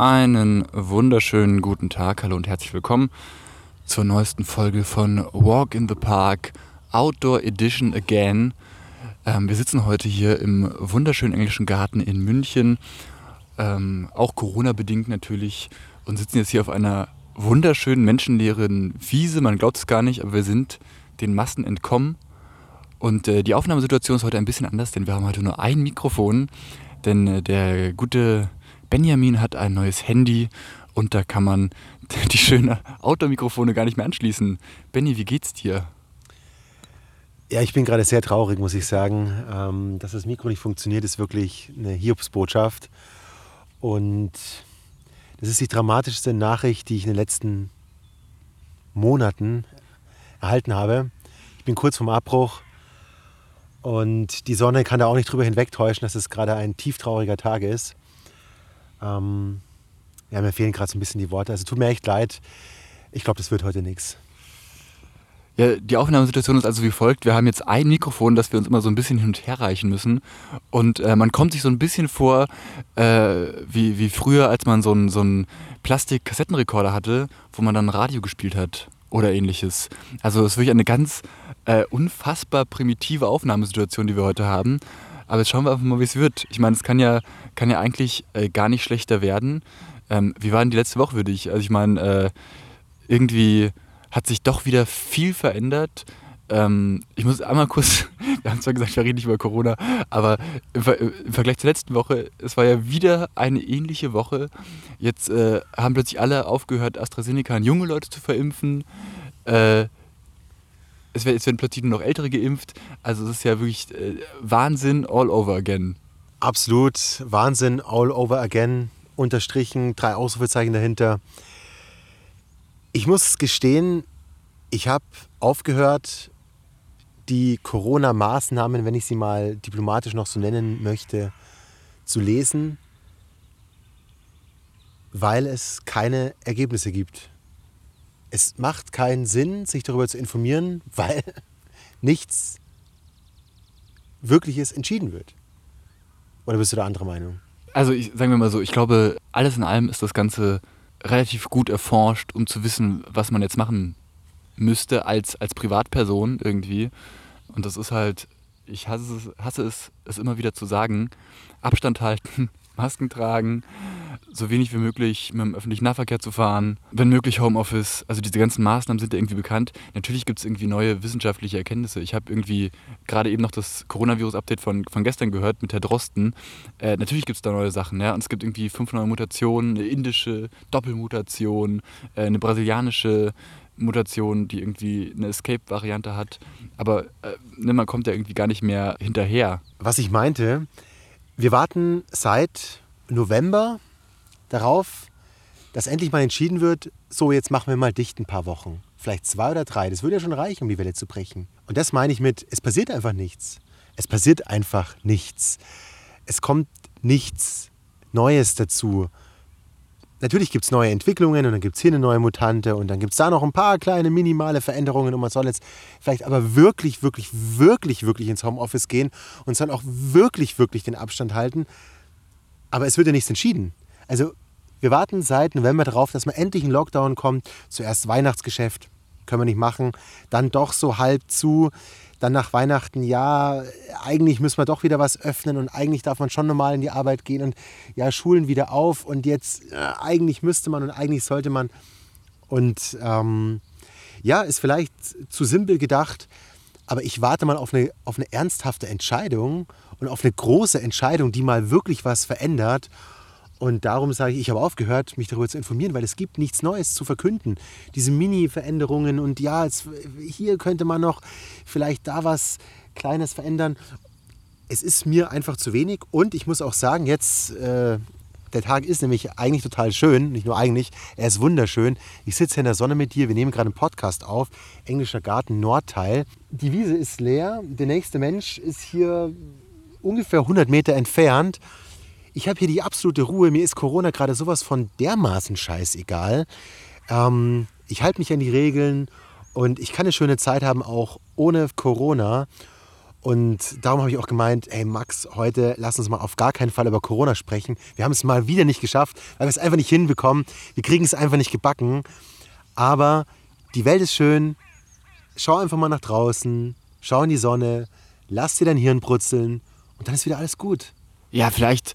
Einen wunderschönen guten Tag, hallo und herzlich willkommen zur neuesten Folge von Walk in the Park Outdoor Edition Again. Ähm, wir sitzen heute hier im wunderschönen englischen Garten in München, ähm, auch Corona-bedingt natürlich, und sitzen jetzt hier auf einer wunderschönen, menschenleeren Wiese. Man glaubt es gar nicht, aber wir sind den Massen entkommen. Und äh, die Aufnahmesituation ist heute ein bisschen anders, denn wir haben heute nur ein Mikrofon, denn äh, der gute Benjamin hat ein neues Handy und da kann man die schönen Outdoor-Mikrofone gar nicht mehr anschließen. Benny, wie geht's dir? Ja, ich bin gerade sehr traurig, muss ich sagen. Ähm, dass das Mikro nicht funktioniert, ist wirklich eine Hiobsbotschaft. Und das ist die dramatischste Nachricht, die ich in den letzten Monaten erhalten habe. Ich bin kurz vorm Abbruch und die Sonne kann da auch nicht drüber hinwegtäuschen, dass es gerade ein tieftrauriger Tag ist. Ähm, ja, mir fehlen gerade so ein bisschen die Worte. Also tut mir echt leid. Ich glaube, das wird heute nichts. Ja, die Aufnahmesituation ist also wie folgt. Wir haben jetzt ein Mikrofon, das wir uns immer so ein bisschen hin und her reichen müssen. Und äh, man kommt sich so ein bisschen vor, äh, wie, wie früher, als man so einen so Plastik-Kassettenrekorder hatte, wo man dann Radio gespielt hat oder ähnliches. Also es ist wirklich eine ganz äh, unfassbar primitive Aufnahmesituation, die wir heute haben. Aber jetzt schauen wir einfach mal, wie es wird. Ich meine, es kann ja, kann ja eigentlich äh, gar nicht schlechter werden. Ähm, wie war denn die letzte Woche für dich? Also ich meine, äh, irgendwie hat sich doch wieder viel verändert. Ähm, ich muss einmal kurz, wir haben zwar gesagt, wir reden nicht über Corona, aber im, Ver im, Vergleich zur letzten Woche, es war ja wieder eine ähnliche Woche. Jetzt äh, haben plötzlich alle aufgehört, AstraZeneca an junge Leute zu verimpfen. Äh, es, werden plötzlich nur noch Ältere geimpft. Also es ist ja wirklich äh, Wahnsinn all over again. Absolut, Wahnsinn all over again. Unterstrichen, drei Ausrufezeichen dahinter. Ich muss gestehen, ich habe aufgehört, die Corona-Maßnahmen, wenn ich sie mal diplomatisch noch so nennen möchte, zu lesen, weil es keine Ergebnisse gibt es macht keinen Sinn, sich darüber zu informieren, weil nichts Wirkliches entschieden wird. Oder bist du da anderer Meinung? Also ich, sagen wir mal so, ich glaube, alles in allem ist das Ganze relativ gut erforscht, um zu wissen, was man jetzt machen müsste als, als Privatperson irgendwie. Und das ist halt, ich hasse es, hasse es, es immer wieder zu sagen, Abstand halten, Masken tragen, so wenig wie möglich mit dem öffentlichen Nahverkehr zu fahren, wenn möglich Homeoffice. Also diese ganzen Maßnahmen sind ja irgendwie bekannt. Natürlich gibt es irgendwie neue wissenschaftliche Erkenntnisse. Ich habe irgendwie gerade eben noch das Coronavirus-Update von, von gestern gehört mit Herr Drosten. Äh, natürlich gibt es da neue Sachen. Ja? Und es gibt irgendwie fünf neue Mutationen, eine indische Doppelmutation, äh, eine brasilianische Mutation, die irgendwie eine Escape-Variante hat. Aber äh, ne, man kommt ja irgendwie gar nicht mehr hinterher. Was ich meinte, wir warten seit November darauf, dass endlich mal entschieden wird, so jetzt machen wir mal dicht ein paar Wochen. Vielleicht zwei oder drei. Das würde ja schon reichen, um die Welle zu brechen. Und das meine ich mit, es passiert einfach nichts. Es passiert einfach nichts. Es kommt nichts Neues dazu. Natürlich gibt es neue Entwicklungen und dann gibt es hier eine neue Mutante und dann gibt es da noch ein paar kleine minimale Veränderungen und man soll jetzt vielleicht aber wirklich, wirklich, wirklich, wirklich ins Homeoffice gehen und soll auch wirklich, wirklich den Abstand halten. Aber es wird ja nichts entschieden. Also wir warten seit November darauf, dass mal endlich ein Lockdown kommt. Zuerst Weihnachtsgeschäft, können wir nicht machen. Dann doch so halb zu. Dann nach Weihnachten, ja, eigentlich müssen wir doch wieder was öffnen und eigentlich darf man schon normal in die Arbeit gehen und ja, Schulen wieder auf und jetzt äh, eigentlich müsste man und eigentlich sollte man. Und ähm, ja, ist vielleicht zu simpel gedacht, aber ich warte mal auf eine, auf eine ernsthafte Entscheidung und auf eine große Entscheidung, die mal wirklich was verändert. Und darum sage ich, ich habe aufgehört, mich darüber zu informieren, weil es gibt nichts Neues zu verkünden. Diese Mini-Veränderungen und ja, jetzt, hier könnte man noch vielleicht da was Kleines verändern. Es ist mir einfach zu wenig und ich muss auch sagen, jetzt, äh, der Tag ist nämlich eigentlich total schön, nicht nur eigentlich, er ist wunderschön. Ich sitze hier in der Sonne mit dir, wir nehmen gerade einen Podcast auf, Englischer Garten Nordteil. Die Wiese ist leer, der nächste Mensch ist hier ungefähr 100 Meter entfernt ich habe hier die absolute Ruhe. Mir ist Corona gerade sowas von dermaßen scheißegal. Ähm, ich halte mich an die Regeln und ich kann eine schöne Zeit haben, auch ohne Corona. Und darum habe ich auch gemeint, hey Max, heute lass uns mal auf gar keinen Fall über Corona sprechen. Wir haben es mal wieder nicht geschafft, weil wir es einfach nicht hinbekommen. Wir kriegen es einfach nicht gebacken. Aber die Welt ist schön. Schau einfach mal nach draußen, schau in die Sonne, lass dir dein Hirn brutzeln und dann ist wieder alles gut. Ja, vielleicht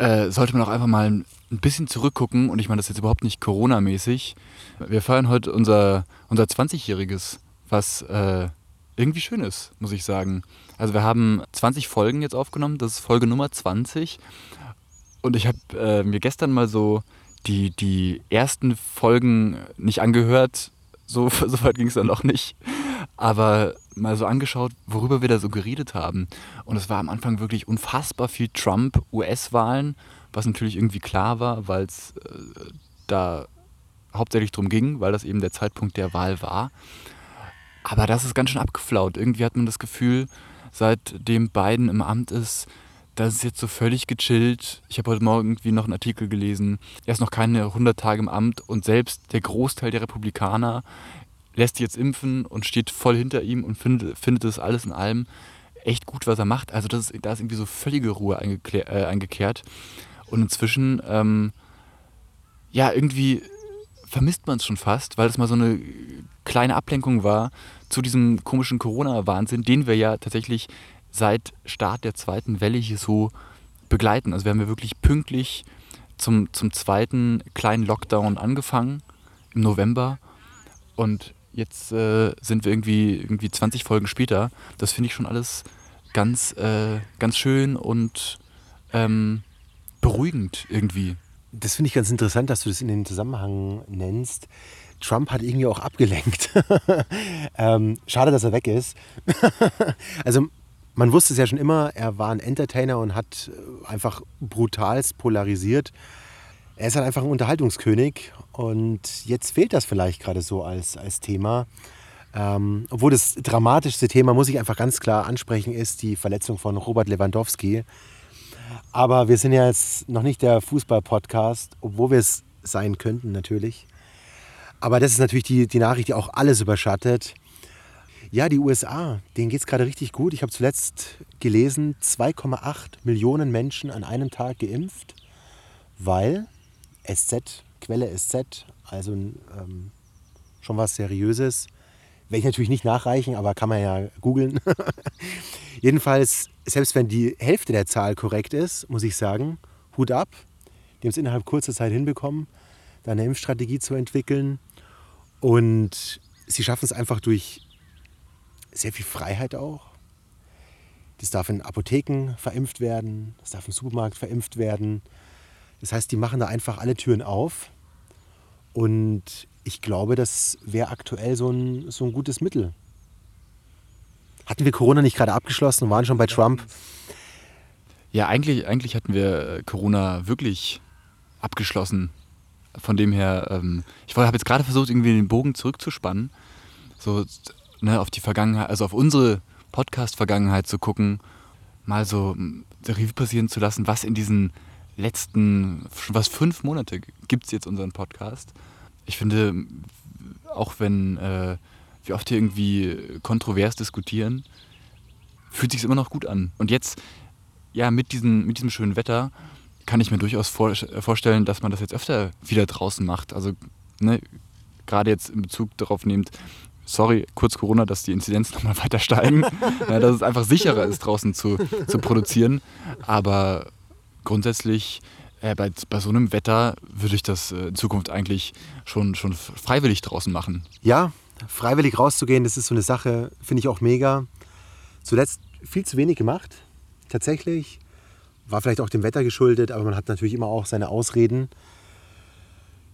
äh, sollte man auch einfach mal ein bisschen zurückgucken und ich meine das ist jetzt überhaupt nicht Corona-mäßig. Wir feiern heute unser, unser 20-jähriges, was äh, irgendwie schön ist, muss ich sagen. Also wir haben 20 Folgen jetzt aufgenommen, das ist Folge Nummer 20 und ich habe äh, mir gestern mal so die, die ersten Folgen nicht angehört, so, so weit ging es dann noch nicht, aber mal so angeschaut, worüber wir da so geredet haben. Und es war am Anfang wirklich unfassbar viel Trump, US-Wahlen, was natürlich irgendwie klar war, weil es äh, da hauptsächlich darum ging, weil das eben der Zeitpunkt der Wahl war. Aber das ist ganz schön abgeflaut. Irgendwie hat man das Gefühl, seitdem Biden im Amt ist, das ist jetzt so völlig gechillt. Ich habe heute Morgen irgendwie noch einen Artikel gelesen. Er ist noch keine 100 Tage im Amt und selbst der Großteil der Republikaner lässt sich jetzt impfen und steht voll hinter ihm und findet, findet das alles in allem echt gut, was er macht. Also das ist, da ist irgendwie so völlige Ruhe äh, eingekehrt. Und inzwischen, ähm, ja, irgendwie vermisst man es schon fast, weil es mal so eine kleine Ablenkung war zu diesem komischen Corona-Wahnsinn, den wir ja tatsächlich seit Start der zweiten Welle hier so begleiten. Also wir haben ja wirklich pünktlich zum, zum zweiten kleinen Lockdown angefangen im November und jetzt äh, sind wir irgendwie, irgendwie 20 Folgen später. Das finde ich schon alles ganz, äh, ganz schön und ähm, beruhigend irgendwie. Das finde ich ganz interessant, dass du das in dem Zusammenhang nennst. Trump hat irgendwie auch abgelenkt. ähm, schade, dass er weg ist. also man wusste es ja schon immer, er war ein Entertainer und hat äh, einfach brutalst polarisiert. Er ist halt einfach ein Unterhaltungskönig und jetzt fehlt das vielleicht gerade so als, als Thema. Ähm, obwohl das dramatischste Thema, muss ich einfach ganz klar ansprechen, ist die Verletzung von Robert Lewandowski. Aber wir sind ja jetzt noch nicht der Fußball-Podcast, obwohl wir es sein könnten natürlich. Aber das ist natürlich die, die Nachricht, die auch alles überschattet. Ja, die USA, denen geht es gerade richtig gut. Ich habe zuletzt gelesen, 2,8 Millionen Menschen an einem Tag geimpft, weil SZ, Quelle SZ, also ähm, schon was Seriöses. Werde ich natürlich nicht nachreichen, aber kann man ja googeln. Jedenfalls, selbst wenn die Hälfte der Zahl korrekt ist, muss ich sagen, Hut ab. Die haben es innerhalb kurzer Zeit hinbekommen, da eine Impfstrategie zu entwickeln. Und sie schaffen es einfach durch sehr viel Freiheit auch. Das darf in Apotheken verimpft werden, das darf im Supermarkt verimpft werden. Das heißt, die machen da einfach alle Türen auf. Und ich glaube, das wäre aktuell so ein, so ein gutes Mittel. Hatten wir Corona nicht gerade abgeschlossen und waren schon bei Trump? Ja, eigentlich, eigentlich hatten wir äh, Corona wirklich abgeschlossen. Von dem her, ähm, ich habe jetzt gerade versucht, irgendwie den Bogen zurückzuspannen. So, ne, auf die Vergangenheit, also auf unsere Podcast-Vergangenheit zu gucken, mal so Revue passieren zu lassen, was in diesen letzten, was fünf Monate gibt es jetzt unseren Podcast. Ich finde, auch wenn äh, wir oft hier irgendwie kontrovers diskutieren, fühlt sich immer noch gut an. Und jetzt, ja, mit, diesen, mit diesem schönen Wetter kann ich mir durchaus vor, vorstellen, dass man das jetzt öfter wieder draußen macht. Also, ne, gerade jetzt in Bezug darauf nehmt, sorry, kurz Corona, dass die Inzidenzen nochmal weiter steigen, ja, dass es einfach sicherer ist, draußen zu, zu produzieren. Aber grundsätzlich äh, bei, bei so einem Wetter würde ich das äh, in Zukunft eigentlich schon, schon freiwillig draußen machen. Ja, freiwillig rauszugehen, das ist so eine Sache, finde ich auch mega. Zuletzt viel zu wenig gemacht, tatsächlich. War vielleicht auch dem Wetter geschuldet, aber man hat natürlich immer auch seine Ausreden.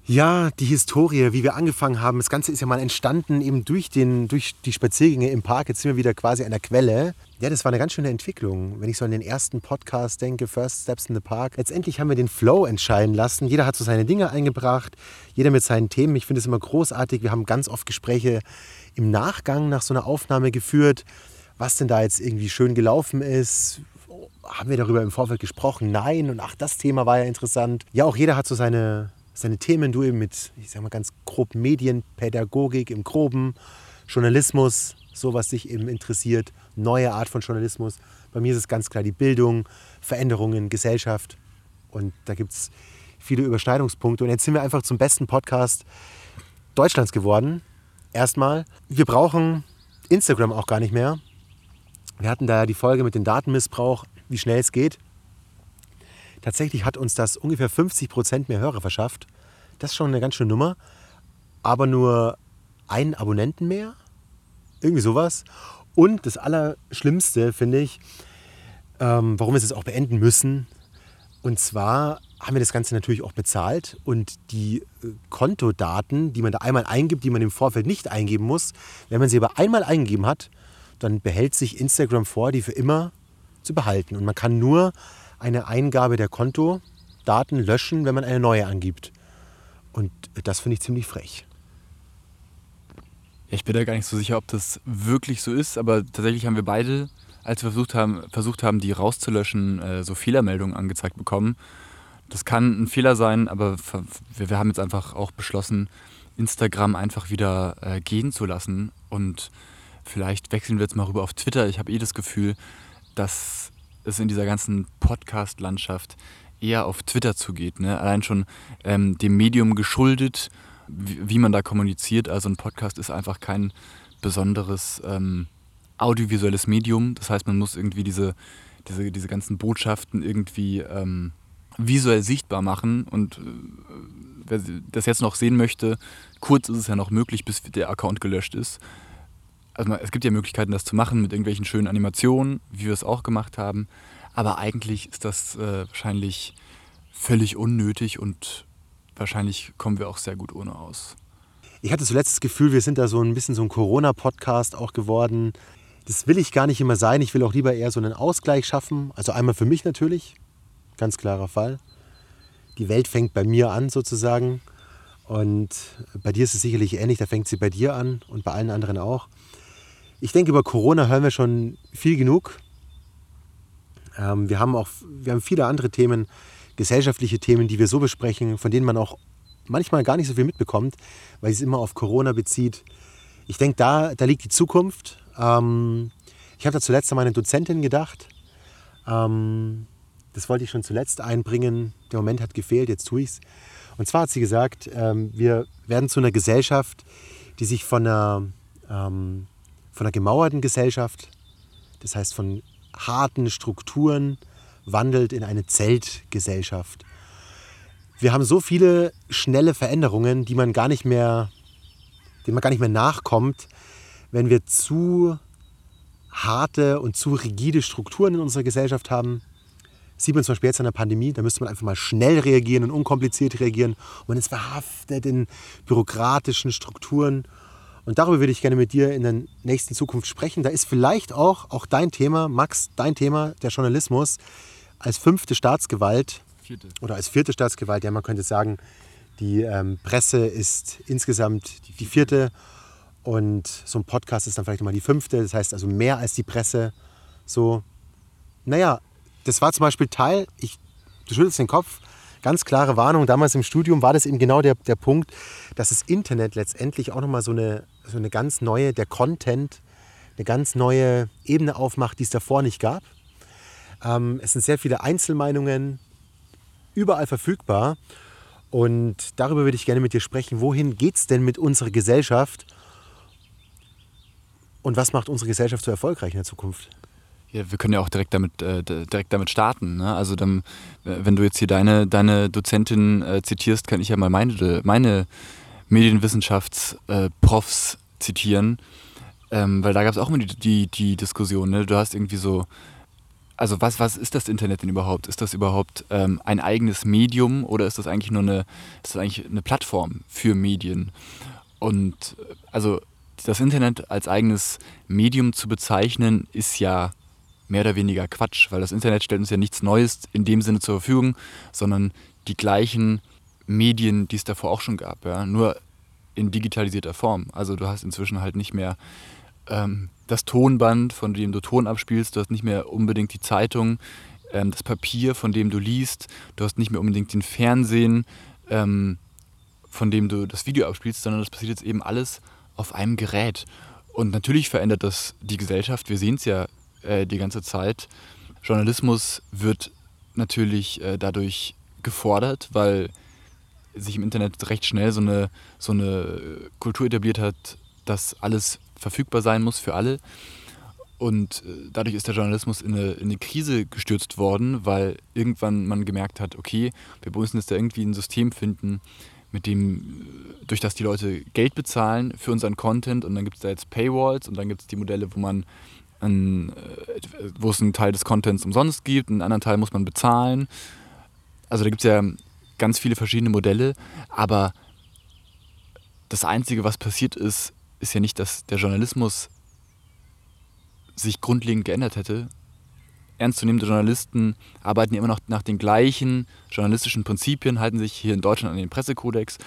Ja, die Historie, wie wir angefangen haben. Das Ganze ist ja mal entstanden eben durch, den, durch die Spaziergänge im Park. Jetzt sind wir wieder quasi an der Quelle. Ja, das war eine ganz schöne Entwicklung. Wenn ich so an den ersten Podcast denke, First Steps in the Park. Letztendlich haben wir den Flow entscheiden lassen. Jeder hat so seine Dinge eingebracht, jeder mit seinen Themen. Ich finde es immer großartig. Wir haben ganz oft Gespräche im Nachgang nach so einer Aufnahme geführt, was denn da jetzt irgendwie schön gelaufen ist, haben wir darüber im Vorfeld gesprochen? Nein. Und ach, das Thema war ja interessant. Ja, auch jeder hat so seine, seine Themen, du eben mit, ich sag mal ganz grob Medienpädagogik im Groben, Journalismus, so was dich eben interessiert, neue Art von Journalismus. Bei mir ist es ganz klar die Bildung, Veränderungen, Gesellschaft. Und da gibt es viele Überschneidungspunkte. Und jetzt sind wir einfach zum besten Podcast Deutschlands geworden. Erstmal. Wir brauchen Instagram auch gar nicht mehr. Wir hatten da ja die Folge mit dem Datenmissbrauch, wie schnell es geht. Tatsächlich hat uns das ungefähr 50 Prozent mehr Hörer verschafft. Das ist schon eine ganz schöne Nummer. Aber nur einen Abonnenten mehr. Irgendwie sowas. Und das Allerschlimmste, finde ich, ähm, warum wir es jetzt auch beenden müssen. Und zwar haben wir das Ganze natürlich auch bezahlt und die äh, Kontodaten, die man da einmal eingibt, die man im Vorfeld nicht eingeben muss, wenn man sie aber einmal eingegeben hat, dann behält sich Instagram vor, die für immer zu behalten. Und man kann nur eine Eingabe der Kontodaten löschen, wenn man eine neue angibt. Und das finde ich ziemlich frech. Ich bin da gar nicht so sicher, ob das wirklich so ist, aber tatsächlich haben wir beide, als wir versucht haben, versucht haben die rauszulöschen, äh, so Fehlermeldungen angezeigt bekommen. Das kann ein Fehler sein, aber wir haben jetzt einfach auch beschlossen, Instagram einfach wieder äh, gehen zu lassen und vielleicht wechseln wir jetzt mal rüber auf Twitter. Ich habe eh das Gefühl, dass es in dieser ganzen Podcast-Landschaft eher auf Twitter zugeht. Ne? Allein schon ähm, dem Medium geschuldet, wie, wie, man da kommuniziert. Also ein Podcast ist einfach kein besonderes ähm, audiovisuelles Medium. Das heißt, man muss irgendwie diese, diese, diese ganzen Botschaften irgendwie ähm, visuell sichtbar machen. Und äh, wer das jetzt noch sehen möchte, kurz ist es ja noch möglich, bis der Account gelöscht ist also es gibt ja Möglichkeiten, das zu machen mit irgendwelchen schönen Animationen, wie wir es auch gemacht haben. Aber eigentlich ist das äh, wahrscheinlich völlig unnötig und wahrscheinlich kommen wir auch sehr gut ohne aus. Ich hatte zuletzt das Gefühl, wir sind da so ein bisschen so ein Corona-Podcast auch geworden. Das will ich gar nicht immer sein. Ich will auch lieber eher so einen Ausgleich schaffen. Also einmal für mich natürlich, ganz klarer Fall. Die Welt fängt bei mir an sozusagen. Und bei dir ist es sicherlich ähnlich, da fängt sie bei dir an und bei allen anderen auch. Ich denke, über Corona hören wir schon viel genug. Ähm, wir haben auch wir haben viele andere Themen, gesellschaftliche Themen, die wir so besprechen, von denen man auch manchmal gar nicht so viel mitbekommt, weil es immer auf Corona bezieht. Ich denke, da, da liegt die Zukunft. Ähm, ich habe da zuletzt an meine Dozentin gedacht. Ähm, das wollte ich schon zuletzt einbringen. Der Moment hat gefehlt, jetzt tue ich es. Und zwar hat sie gesagt, ähm, wir werden zu einer Gesellschaft, die sich von einer ähm, von einer gemauerten Gesellschaft, das heißt von harten Strukturen, wandelt in eine Zeltgesellschaft. Wir haben so viele schnelle Veränderungen, die man gar nicht mehr, denen man gar nicht mehr nachkommt, wenn wir zu harte und zu rigide Strukturen in unserer Gesellschaft haben. Sieht man zum Beispiel jetzt an der Pandemie, da müsste man einfach mal schnell reagieren und unkompliziert reagieren. Und man ist verhaftet in bürokratischen Strukturen und darüber würde ich gerne mit dir in der nächsten Zukunft sprechen. Da ist vielleicht auch, auch dein Thema, Max, dein Thema, der Journalismus, als fünfte Staatsgewalt vierte. oder als vierte Staatsgewalt. Ja, man könnte sagen, die ähm, Presse ist insgesamt die vierte und so ein Podcast ist dann vielleicht nochmal die fünfte. Das heißt also mehr als die Presse. So, naja, das war zum Beispiel Teil, ich, du schüttelst den Kopf, ganz klare Warnung. Damals im Studium war das eben genau der, der Punkt, dass das Internet letztendlich auch nochmal so eine, so eine ganz neue, der Content, eine ganz neue Ebene aufmacht, die es davor nicht gab. Ähm, es sind sehr viele Einzelmeinungen überall verfügbar. Und darüber würde ich gerne mit dir sprechen. Wohin geht es denn mit unserer Gesellschaft? Und was macht unsere Gesellschaft so erfolgreich in der Zukunft? Ja, wir können ja auch direkt damit, äh, direkt damit starten. Ne? Also dann, wenn du jetzt hier deine, deine Dozentin äh, zitierst, kann ich ja mal meine, meine Medienwissenschaftsprofs äh, zitieren. Ähm, weil da gab es auch immer die, die, die Diskussion. Ne? Du hast irgendwie so, also was, was ist das Internet denn überhaupt? Ist das überhaupt ähm, ein eigenes Medium oder ist das eigentlich nur eine, ist das eigentlich eine Plattform für Medien? Und äh, also das Internet als eigenes Medium zu bezeichnen, ist ja mehr oder weniger Quatsch, weil das Internet stellt uns ja nichts Neues in dem Sinne zur Verfügung, sondern die gleichen Medien, die es davor auch schon gab, ja, nur in digitalisierter Form. Also du hast inzwischen halt nicht mehr ähm, das Tonband, von dem du Ton abspielst, du hast nicht mehr unbedingt die Zeitung, ähm, das Papier, von dem du liest, du hast nicht mehr unbedingt den Fernsehen, ähm, von dem du das Video abspielst, sondern das passiert jetzt eben alles auf einem Gerät. Und natürlich verändert das die Gesellschaft. Wir sehen es ja äh, die ganze Zeit. Journalismus wird natürlich äh, dadurch gefordert, weil sich im Internet recht schnell so eine, so eine Kultur etabliert hat, dass alles verfügbar sein muss für alle. Und äh, dadurch ist der Journalismus in eine, in eine, Krise gestürzt worden, weil irgendwann man gemerkt hat, okay, wir müssen jetzt da irgendwie ein System finden, mit dem, äh, durch das die Leute Geld bezahlen für unseren Content und dann gibt es da jetzt Paywalls und dann gibt es die Modelle, wo man ein, äh, wo es einen Teil des Contents umsonst gibt, einen anderen Teil muss man bezahlen. Also da gibt es ja ganz viele verschiedene Modelle, aber das Einzige, was passiert ist, ist ja nicht, dass der Journalismus sich grundlegend geändert hätte. Ernstzunehmende Journalisten arbeiten immer noch nach den gleichen journalistischen Prinzipien, halten sich hier in Deutschland an den Pressekodex.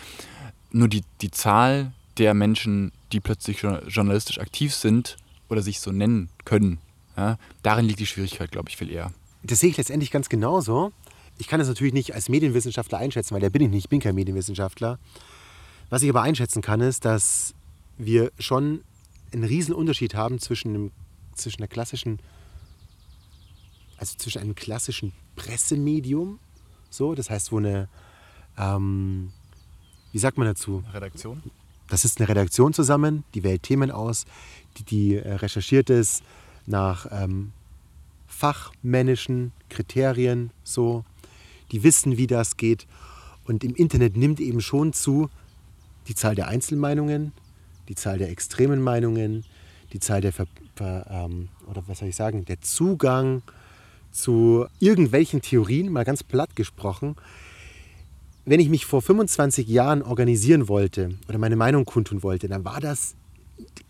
Nur die, die Zahl der Menschen, die plötzlich journalistisch aktiv sind oder sich so nennen können, ja, darin liegt die Schwierigkeit, glaube ich, viel eher. Das sehe ich letztendlich ganz genauso. Ich kann das natürlich nicht als Medienwissenschaftler einschätzen, weil der bin ich nicht, ich bin kein Medienwissenschaftler. Was ich aber einschätzen kann, ist, dass wir schon einen riesen Unterschied haben zwischen, einem, zwischen einer klassischen, also zwischen einem klassischen Pressemedium, so, das heißt, wo eine, ähm, wie sagt man dazu? Redaktion? Das ist eine Redaktion zusammen, die wählt Themen aus, die, die äh, recherchiert ist nach ähm, fachmännischen Kriterien, so, die wissen, wie das geht. Und im Internet nimmt eben schon zu die Zahl der Einzelmeinungen, die Zahl der extremen Meinungen, die Zahl der, Ver, Ver, ähm, oder was soll ich sagen, der Zugang zu irgendwelchen Theorien, mal ganz platt gesprochen. Wenn ich mich vor 25 Jahren organisieren wollte oder meine Meinung kundtun wollte, dann war das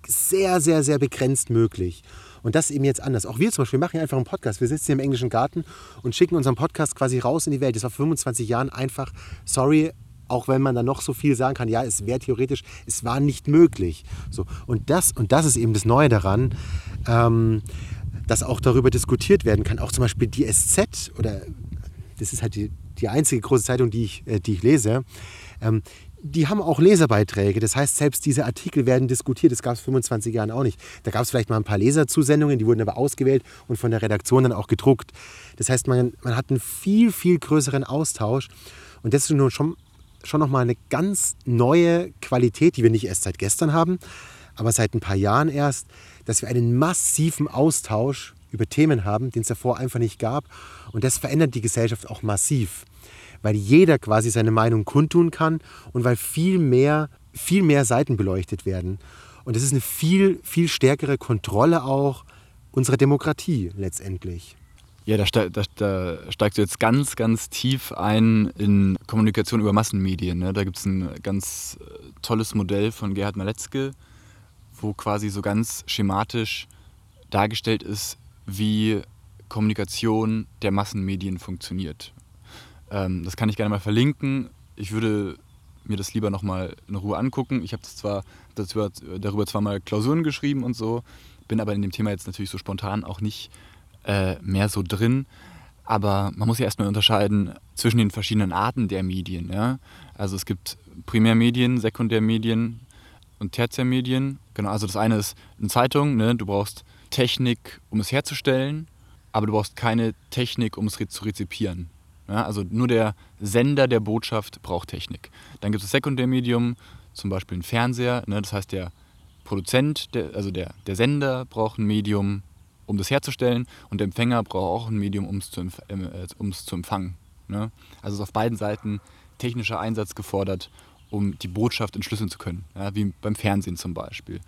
sehr, sehr, sehr begrenzt möglich. Und das eben jetzt anders. Auch wir zum Beispiel machen einfach einen Podcast. Wir sitzen hier im englischen Garten und schicken unseren Podcast quasi raus in die Welt. Das war vor 25 Jahren einfach, sorry, auch wenn man da noch so viel sagen kann, ja, es wäre theoretisch, es war nicht möglich. So, und, das, und das ist eben das Neue daran, ähm, dass auch darüber diskutiert werden kann. Auch zum Beispiel die SZ, oder das ist halt die, die einzige große Zeitung, die ich, äh, die ich lese, ähm, die haben auch Leserbeiträge. Das heißt, selbst diese Artikel werden diskutiert. Das gab es 25 Jahren auch nicht. Da gab es vielleicht mal ein paar Leserzusendungen, die wurden aber ausgewählt und von der Redaktion dann auch gedruckt. Das heißt, man, man hat einen viel, viel größeren Austausch. Und das ist nun schon schon nochmal eine ganz neue Qualität, die wir nicht erst seit gestern haben, aber seit ein paar Jahren erst, dass wir einen massiven Austausch über Themen haben, den es davor einfach nicht gab. Und das verändert die Gesellschaft auch massiv, weil jeder quasi seine Meinung kundtun kann und weil viel mehr, viel mehr Seiten beleuchtet werden. Und das ist eine viel, viel stärkere Kontrolle auch unserer Demokratie letztendlich. Ja, da, da, da, steigst du jetzt ganz, ganz tief ein in Kommunikation über Massenmedien. Ne? Da gibt es ein ganz äh, tolles Modell von Gerhard Maletzke, wo quasi so ganz schematisch dargestellt ist, wie Kommunikation der Massenmedien funktioniert. Ähm, das kann ich gerne mal verlinken. Ich würde mir das lieber nochmal in Ruhe angucken. Ich habe zwar darüber, darüber zwar mal Klausuren geschrieben und so, bin aber in dem Thema jetzt natürlich so spontan auch nicht äh, mehr so drin. Aber man muss ja erstmal unterscheiden zwischen den verschiedenen Arten der Medien. Ja? Also es gibt Primärmedien, Sekundärmedien und Tertiärmedien. Genau, also das eine ist eine Zeitung, ne? du brauchst Technik, um es herzustellen, aber du brauchst keine Technik, um es zu rezipieren. Ja? Also nur der Sender der Botschaft braucht Technik. Dann gibt es das Sekundärmedium, zum Beispiel ein Fernseher. Ne? Das heißt, der Produzent, der, also der, der Sender braucht ein Medium, um das herzustellen und der Empfänger braucht auch ein Medium, um es zu, äh, zu empfangen. Ne? Also ist auf beiden Seiten technischer Einsatz gefordert, um die Botschaft entschlüsseln zu können, ja? wie beim Fernsehen zum Beispiel.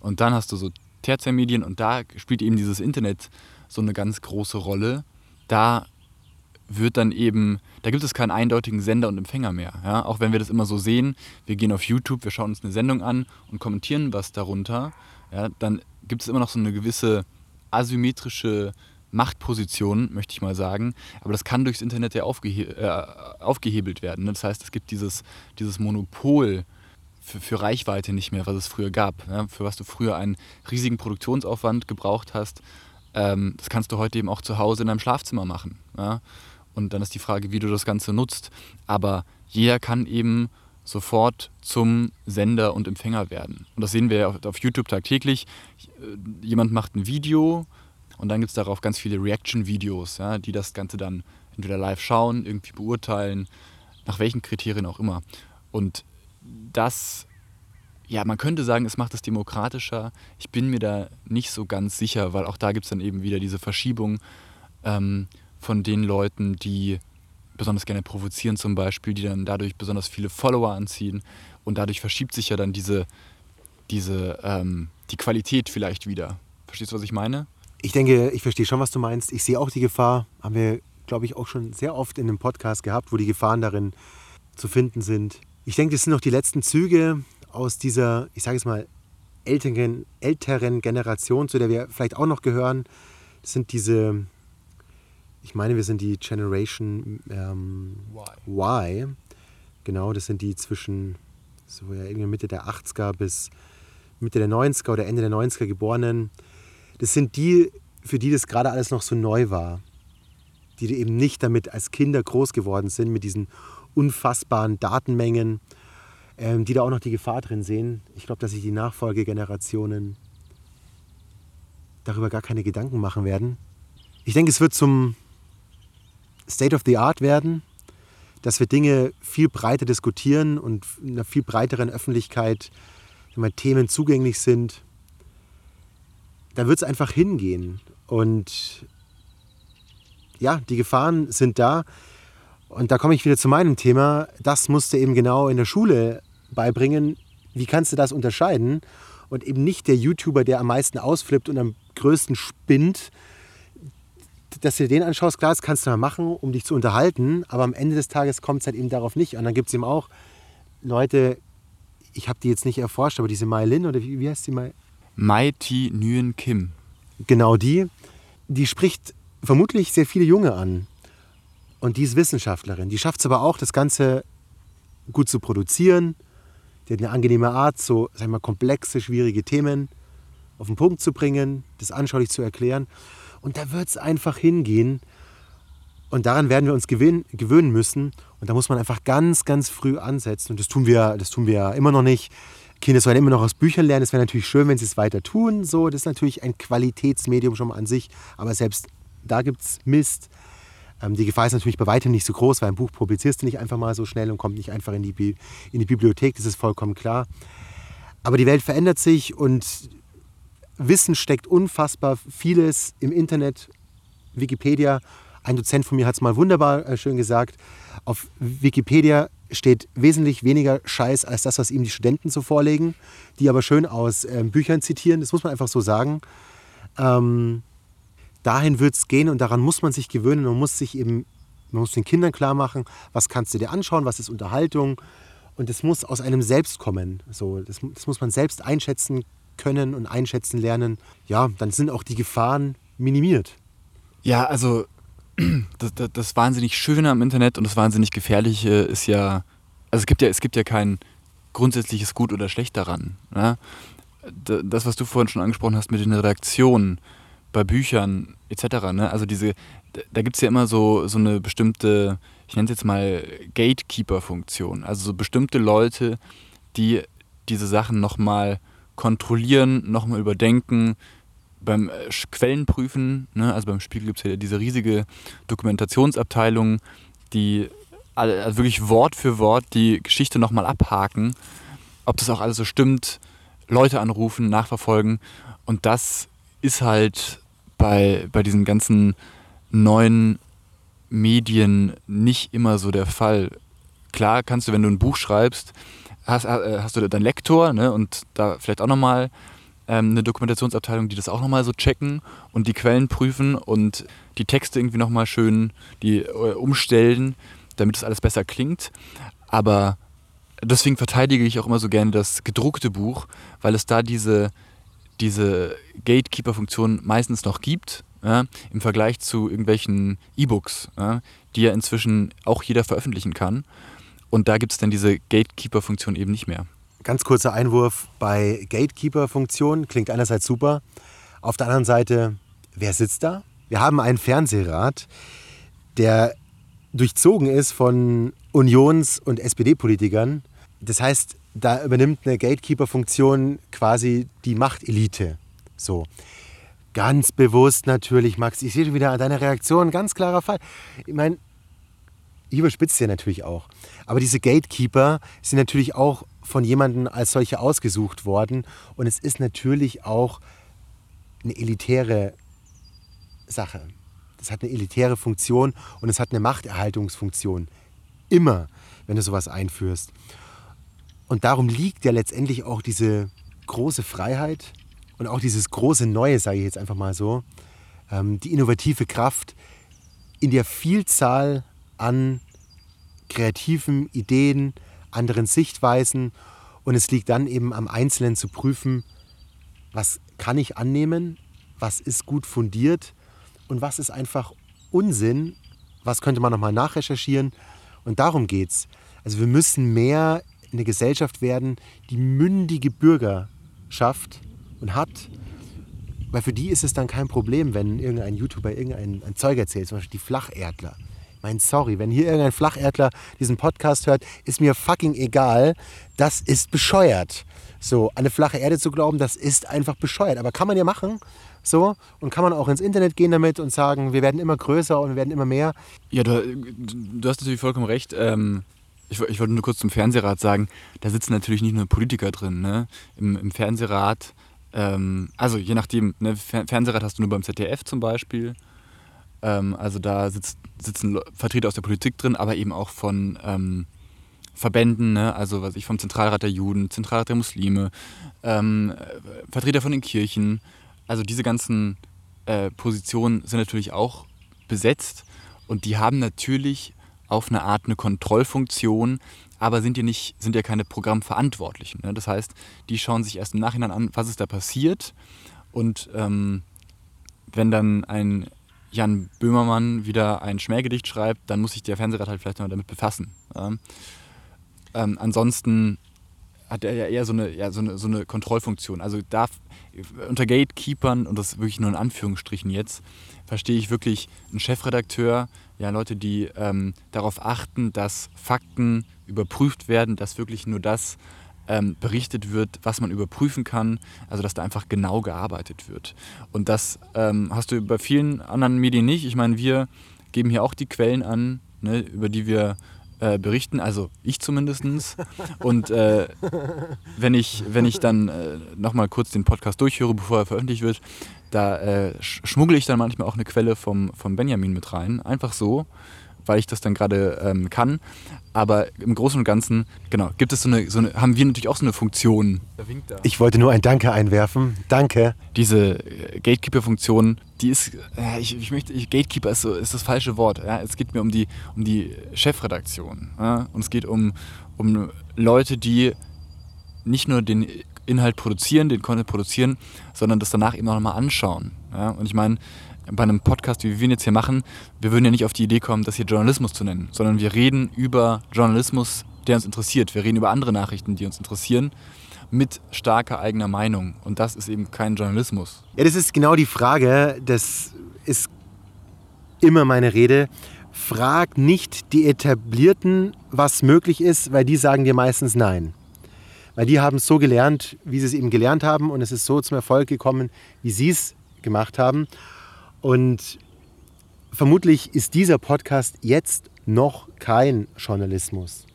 Und dann hast du so Tertiärmedien und da spielt eben dieses Internet so eine ganz große Rolle. Da wird dann eben, da gibt es keinen eindeutigen Sender und Empfänger mehr. Ja? Auch wenn wir das immer so sehen, wir gehen auf YouTube, wir schauen uns eine Sendung an und kommentieren was darunter, ja, dann gibt es immer noch so eine gewisse asymmetrische Machtposition, möchte ich mal sagen. Aber das kann durchs Internet ja aufgehe äh, aufgehebelt werden. Ne? Das heißt, es gibt dieses, dieses Monopol für, für Reichweite nicht mehr, was es früher gab. Ne? Für was du früher einen riesigen Produktionsaufwand gebraucht hast. Ähm, das kannst du heute eben auch zu Hause in deinem Schlafzimmer machen. Ja? Und dann ist die Frage, wie du das Ganze nutzt. Aber jeder kann eben sofort zum Sender und Empfänger werden. Und das sehen wir ja auf, YouTube tagtäglich. Äh, jemand macht ein Video und dann gibt es darauf ganz viele Reaction-Videos, ja, die das Ganze dann entweder live schauen, irgendwie beurteilen, nach welchen Kriterien auch immer. Und das, ja, man könnte sagen, es macht es demokratischer. Ich bin mir da nicht so ganz sicher, weil auch da gibt es dann eben wieder diese Verschiebung ähm, von den Leuten, die besonders gerne provozieren zum Beispiel, die dann dadurch besonders viele Follower anziehen und dadurch verschiebt sich ja dann diese, diese ähm, die Qualität vielleicht wieder. Verstehst du, was ich meine? Ich denke, ich verstehe schon, was du meinst. Ich sehe auch die Gefahr, haben wir, glaube ich, auch schon sehr oft in einem Podcast gehabt, wo die Gefahren darin zu finden sind. Ich denke, das sind noch die letzten Züge aus dieser, ich sage es mal, älteren, älteren Generation, zu der wir vielleicht auch noch gehören. Das sind diese ich meine, wir sind die Generation ähm, y. y. Genau, das sind die zwischen so ja, irgendwie Mitte der 80er bis Mitte der 90er oder Ende der 90er Geborenen. Das sind die, für die das gerade alles noch so neu war. Die eben nicht damit als Kinder groß geworden sind, mit diesen unfassbaren Datenmengen, ähm, die da auch noch die Gefahr drin sehen. Ich glaube, dass sich die Nachfolgegenerationen darüber gar keine Gedanken machen werden. Ich denke, es wird zum State of the Art werden, dass wir Dinge viel breiter diskutieren und in einer viel breiteren Öffentlichkeit wenn Themen zugänglich sind, da wird es einfach hingehen. Und ja, die Gefahren sind da. Und da komme ich wieder zu meinem Thema. Das musst du eben genau in der Schule beibringen. Wie kannst du das unterscheiden? Und eben nicht der YouTuber, der am meisten ausflippt und am größten spinnt, dass du dir den anschaust, klar, das kannst du mal machen, um dich zu unterhalten, aber am Ende des Tages kommt es halt eben darauf nicht. Und dann gibt es eben auch Leute, ich habe die jetzt nicht erforscht, aber diese Mai Lin oder wie, wie heißt die Mai? Mai Ti Nguyen Kim. Genau die, die spricht vermutlich sehr viele Junge an. Und die ist Wissenschaftlerin. Die schafft es aber auch, das Ganze gut zu produzieren. Die hat eine angenehme Art, so sagen wir, komplexe, schwierige Themen auf den Punkt zu bringen, das anschaulich zu erklären. Und da wird es einfach hingehen. Und daran werden wir uns gewöhnen müssen. Und da muss man einfach ganz, ganz früh ansetzen. Und das tun wir, das tun wir immer noch nicht. Kinder sollen immer noch aus Büchern lernen. Es wäre natürlich schön, wenn sie es weiter tun. So, das ist natürlich ein Qualitätsmedium schon mal an sich. Aber selbst da gibt es Mist. Ähm, die Gefahr ist natürlich bei weitem nicht so groß, weil ein Buch publizierst du nicht einfach mal so schnell und kommt nicht einfach in die, Bi in die Bibliothek. Das ist vollkommen klar. Aber die Welt verändert sich und Wissen steckt unfassbar vieles im Internet. Wikipedia, ein Dozent von mir hat es mal wunderbar äh, schön gesagt, auf Wikipedia steht wesentlich weniger Scheiß als das, was ihm die Studenten so vorlegen, die aber schön aus ähm, Büchern zitieren. Das muss man einfach so sagen. Ähm, dahin wird es gehen und daran muss man sich gewöhnen. Man muss sich eben, man muss den Kindern klar machen, was kannst du dir anschauen, was ist Unterhaltung. Und das muss aus einem selbst kommen. So, das, das muss man selbst einschätzen können und einschätzen lernen, ja, dann sind auch die Gefahren minimiert. Ja, also das, das, das wahnsinnig Schöne am Internet und das wahnsinnig Gefährliche ist ja, also es gibt ja, es gibt ja kein grundsätzliches Gut oder Schlecht daran. Ne? Das, was du vorhin schon angesprochen hast mit den Redaktionen bei Büchern etc., ne? also diese, da gibt es ja immer so, so eine bestimmte, ich nenne es jetzt mal Gatekeeper-Funktion, also so bestimmte Leute, die diese Sachen nochmal kontrollieren, nochmal überdenken, beim äh, Quellenprüfen, ne, also beim Spiegel gibt es ja diese riesige Dokumentationsabteilung, die also wirklich Wort für Wort die Geschichte nochmal abhaken, ob das auch alles so stimmt, Leute anrufen, nachverfolgen. Und das ist halt bei, bei diesen ganzen neuen Medien nicht immer so der Fall. Klar kannst du, wenn du ein Buch schreibst, hast, äh, hast du deinen Lektor ne, und da vielleicht auch nochmal ähm, eine Dokumentationsabteilung, die das auch nochmal so checken und die Quellen prüfen und die Texte irgendwie nochmal schön die, äh, umstellen, damit es alles besser klingt. Aber deswegen verteidige ich auch immer so gerne das gedruckte Buch, weil es da diese, diese Gatekeeper-Funktion meistens noch gibt. Ja, im Vergleich zu irgendwelchen E-Books, ja, die ja inzwischen auch jeder veröffentlichen kann. Und da gibt es dann diese Gatekeeper-Funktion eben nicht mehr. Ganz kurzer Einwurf bei Gatekeeper-Funktion. Klingt einerseits super. Auf der anderen Seite, wer sitzt da? Wir haben einen Fernsehrat, der durchzogen ist von Unions- und SPD-Politikern. das heißt, da übernimmt eine Gatekeeper-Funktion quasi die Machtelite. So. Ganz bewusst natürlich, Max. Ich sehe schon wieder an deiner Reaktion, ganz klarer Fall. Ich meine, ich überspitze ja natürlich auch. Aber diese Gatekeeper sind natürlich auch von jemandem als solche ausgesucht worden. Und es ist natürlich auch eine elitäre Sache. Das hat eine elitäre Funktion und es hat eine Machterhaltungsfunktion. Immer, wenn du sowas einführst. Und darum liegt ja letztendlich auch diese große Freiheit und auch dieses große Neue, sage ich jetzt einfach mal so, ähm, die innovative Kraft in der Vielzahl an kreativen Ideen, anderen Sichtweisen. Und es liegt dann eben am Einzelnen zu prüfen, was kann ich annehmen, was ist gut fundiert und was ist einfach Unsinn, was könnte man nochmal nachrecherchieren. Und darum geht es. Also wir müssen mehr eine Gesellschaft werden, die mündige Bürger schafft und hat. Weil für die ist es dann kein Problem, wenn irgendein YouTuber irgendein ein Zeug erzählt, zum Beispiel die Flacherdler. Mein sorry, wenn hier irgendein Flacherdler diesen Podcast hört, ist mir fucking egal. Das ist bescheuert. So, eine flache Erde zu glauben, das ist einfach bescheuert. Aber kann man ja machen. So, und kann man auch ins Internet gehen damit und sagen, wir werden immer größer und wir werden immer mehr. Ja, du, du hast natürlich vollkommen recht. Ähm, ich, ich, wollte nur kurz zum Fernsehrat sagen, da sitzen natürlich nicht nur Politiker drin. Ne? Im, Im, Fernsehrat, ähm, also je nachdem, ne? Fernsehrat hast du nur beim ZDF zum Beispiel. Ähm, also da sitzt, sitzen Vertreter aus der Politik drin, aber eben auch von ähm, Verbänden, ne? also was ich vom Zentralrat der Juden, Zentralrat der Muslime, ähm, Vertreter von den Kirchen. Also diese ganzen äh, Positionen sind natürlich auch besetzt und die haben natürlich auf eine Art eine Kontrollfunktion, aber sind ja nicht, sind ja keine Programmverantwortlichen. Ne? Das heißt, die schauen sich erst im Nachhinein an, was ist da passiert und ähm, wenn dann ein Jan Böhmermann wieder ein Schmähgedicht schreibt, dann muss sich der Fernsehrat halt vielleicht mal damit befassen. Ja. Ähm, ansonsten hat er ja eher so eine, ja, so eine, so eine Kontrollfunktion. Also darf unter Gatekeepern, und das wirklich nur in Anführungsstrichen jetzt, verstehe ich wirklich einen Chefredakteur, ja, Leute, die ähm, darauf achten, dass Fakten überprüft werden, dass wirklich nur das ähm, berichtet wird, was man überprüfen kann, also dass da einfach genau gearbeitet wird. Und das ähm, hast du bei vielen anderen Medien nicht. Ich meine, wir geben hier auch die Quellen an, ne, über die wir äh, berichten, also ich zumindest. Und äh, wenn, ich, wenn ich dann äh, nochmal kurz den Podcast durchhöre, bevor er veröffentlicht wird, da äh, schmuggle ich dann manchmal auch eine Quelle vom, vom Benjamin mit rein. Einfach so weil ich das dann gerade ähm, kann. Aber im Großen und Ganzen, genau, gibt es so eine, so eine, haben wir natürlich auch so eine Funktion. Ich wollte nur ein Danke einwerfen. Danke. Diese äh, Gatekeeper-Funktion, die ist, äh, ich, ich möchte, ich, Gatekeeper ist, so, ist das falsche Wort. Ja? Es geht mir um die, um die Chefredaktion. Ja? Und es geht um, um Leute, die nicht nur den Inhalt produzieren, den Content produzieren, sondern das danach eben auch nochmal anschauen. Ja? Und ich meine, bei einem Podcast, wie wir ihn jetzt hier machen, wir würden ja nicht auf die Idee kommen, das hier Journalismus zu nennen, sondern wir reden über Journalismus, der uns interessiert. Wir reden über andere Nachrichten, die uns interessieren, mit starker eigener Meinung. Und das ist eben kein Journalismus. Ja, das ist genau die Frage. Das ist immer meine Rede. Frag nicht die Etablierten, was möglich ist, weil die sagen dir meistens nein. Weil die haben es so gelernt, wie sie es eben gelernt haben und es ist so zum Erfolg gekommen, wie sie es gemacht haben. Und vermutlich ist dieser Podcast jetzt noch kein Journalismus.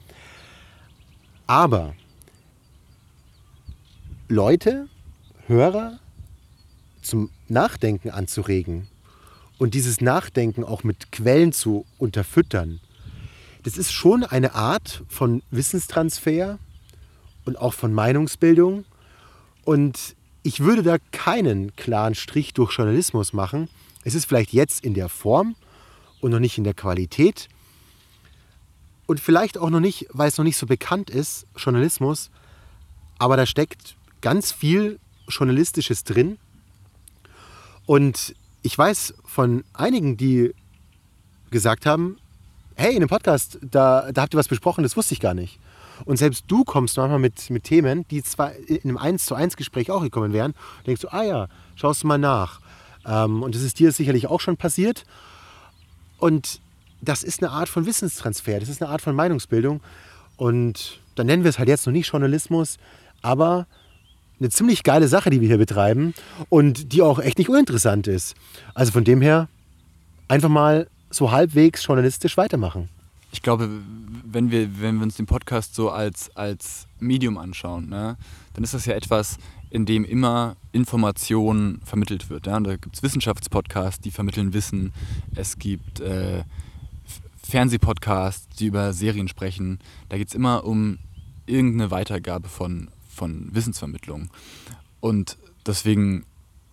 Aber Leute, Hörer zum Nachdenken anzuregen und dieses Nachdenken auch mit Quellen zu unterfüttern, das ist schon eine Art von Wissenstransfer und auch von Meinungsbildung. Und ich würde da keinen klaren Strich durch Journalismus machen, es ist vielleicht jetzt in der Form und noch nicht in der Qualität und vielleicht auch noch nicht, weil es noch nicht so bekannt ist, Journalismus, aber da steckt ganz viel Journalistisches drin. Und ich weiß von einigen, die gesagt haben, hey, in dem Podcast, da, da habt ihr was besprochen, das wusste ich gar nicht. Und selbst du kommst manchmal mit, mit Themen, die zwar in einem 1 zu 1 Gespräch auch gekommen wären, denkst du, ah ja, schaust du mal nach. Ähm, und das ist dir sicherlich auch schon passiert. Und das ist eine Art von Wissenstransfer, das ist eine Art von Meinungsbildung. Und dann nennen wir es halt jetzt noch nicht Journalismus, aber eine ziemlich geile Sache, die wir hier betreiben und die auch echt nicht uninteressant ist. Also von dem her einfach mal so halbwegs journalistisch weitermachen. Ich glaube, wenn wir, wenn wir uns den Podcast so als, als Medium anschauen, ne, dann ist das ja etwas, in dem immer Information vermittelt wird. Ja? Da gibt es Wissenschaftspodcasts, die vermitteln Wissen. Es gibt äh, Fernsehpodcasts, die über Serien sprechen. Da geht es immer um irgendeine Weitergabe von, von Wissensvermittlung. Und deswegen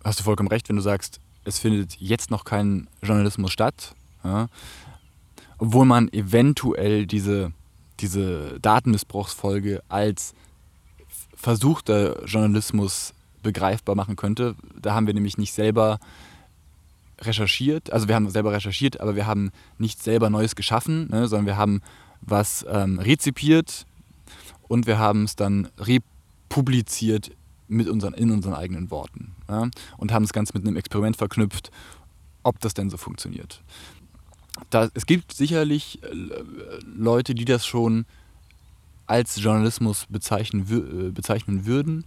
hast du vollkommen recht, wenn du sagst, es findet jetzt noch kein Journalismus statt, ja? obwohl man eventuell diese, diese Datenmissbrauchsfolge als versuchter Journalismus begreifbar machen könnte. Da haben wir nämlich nicht selber recherchiert, also wir haben selber recherchiert, aber wir haben nicht selber Neues geschaffen, ne, sondern wir haben was ähm, rezipiert und wir haben es dann republiziert mit unseren, in unseren eigenen Worten ja, und haben es ganz mit einem Experiment verknüpft, ob das denn so funktioniert. Da, es gibt sicherlich äh, Leute, die das schon als Journalismus bezeichnen, äh, bezeichnen würden.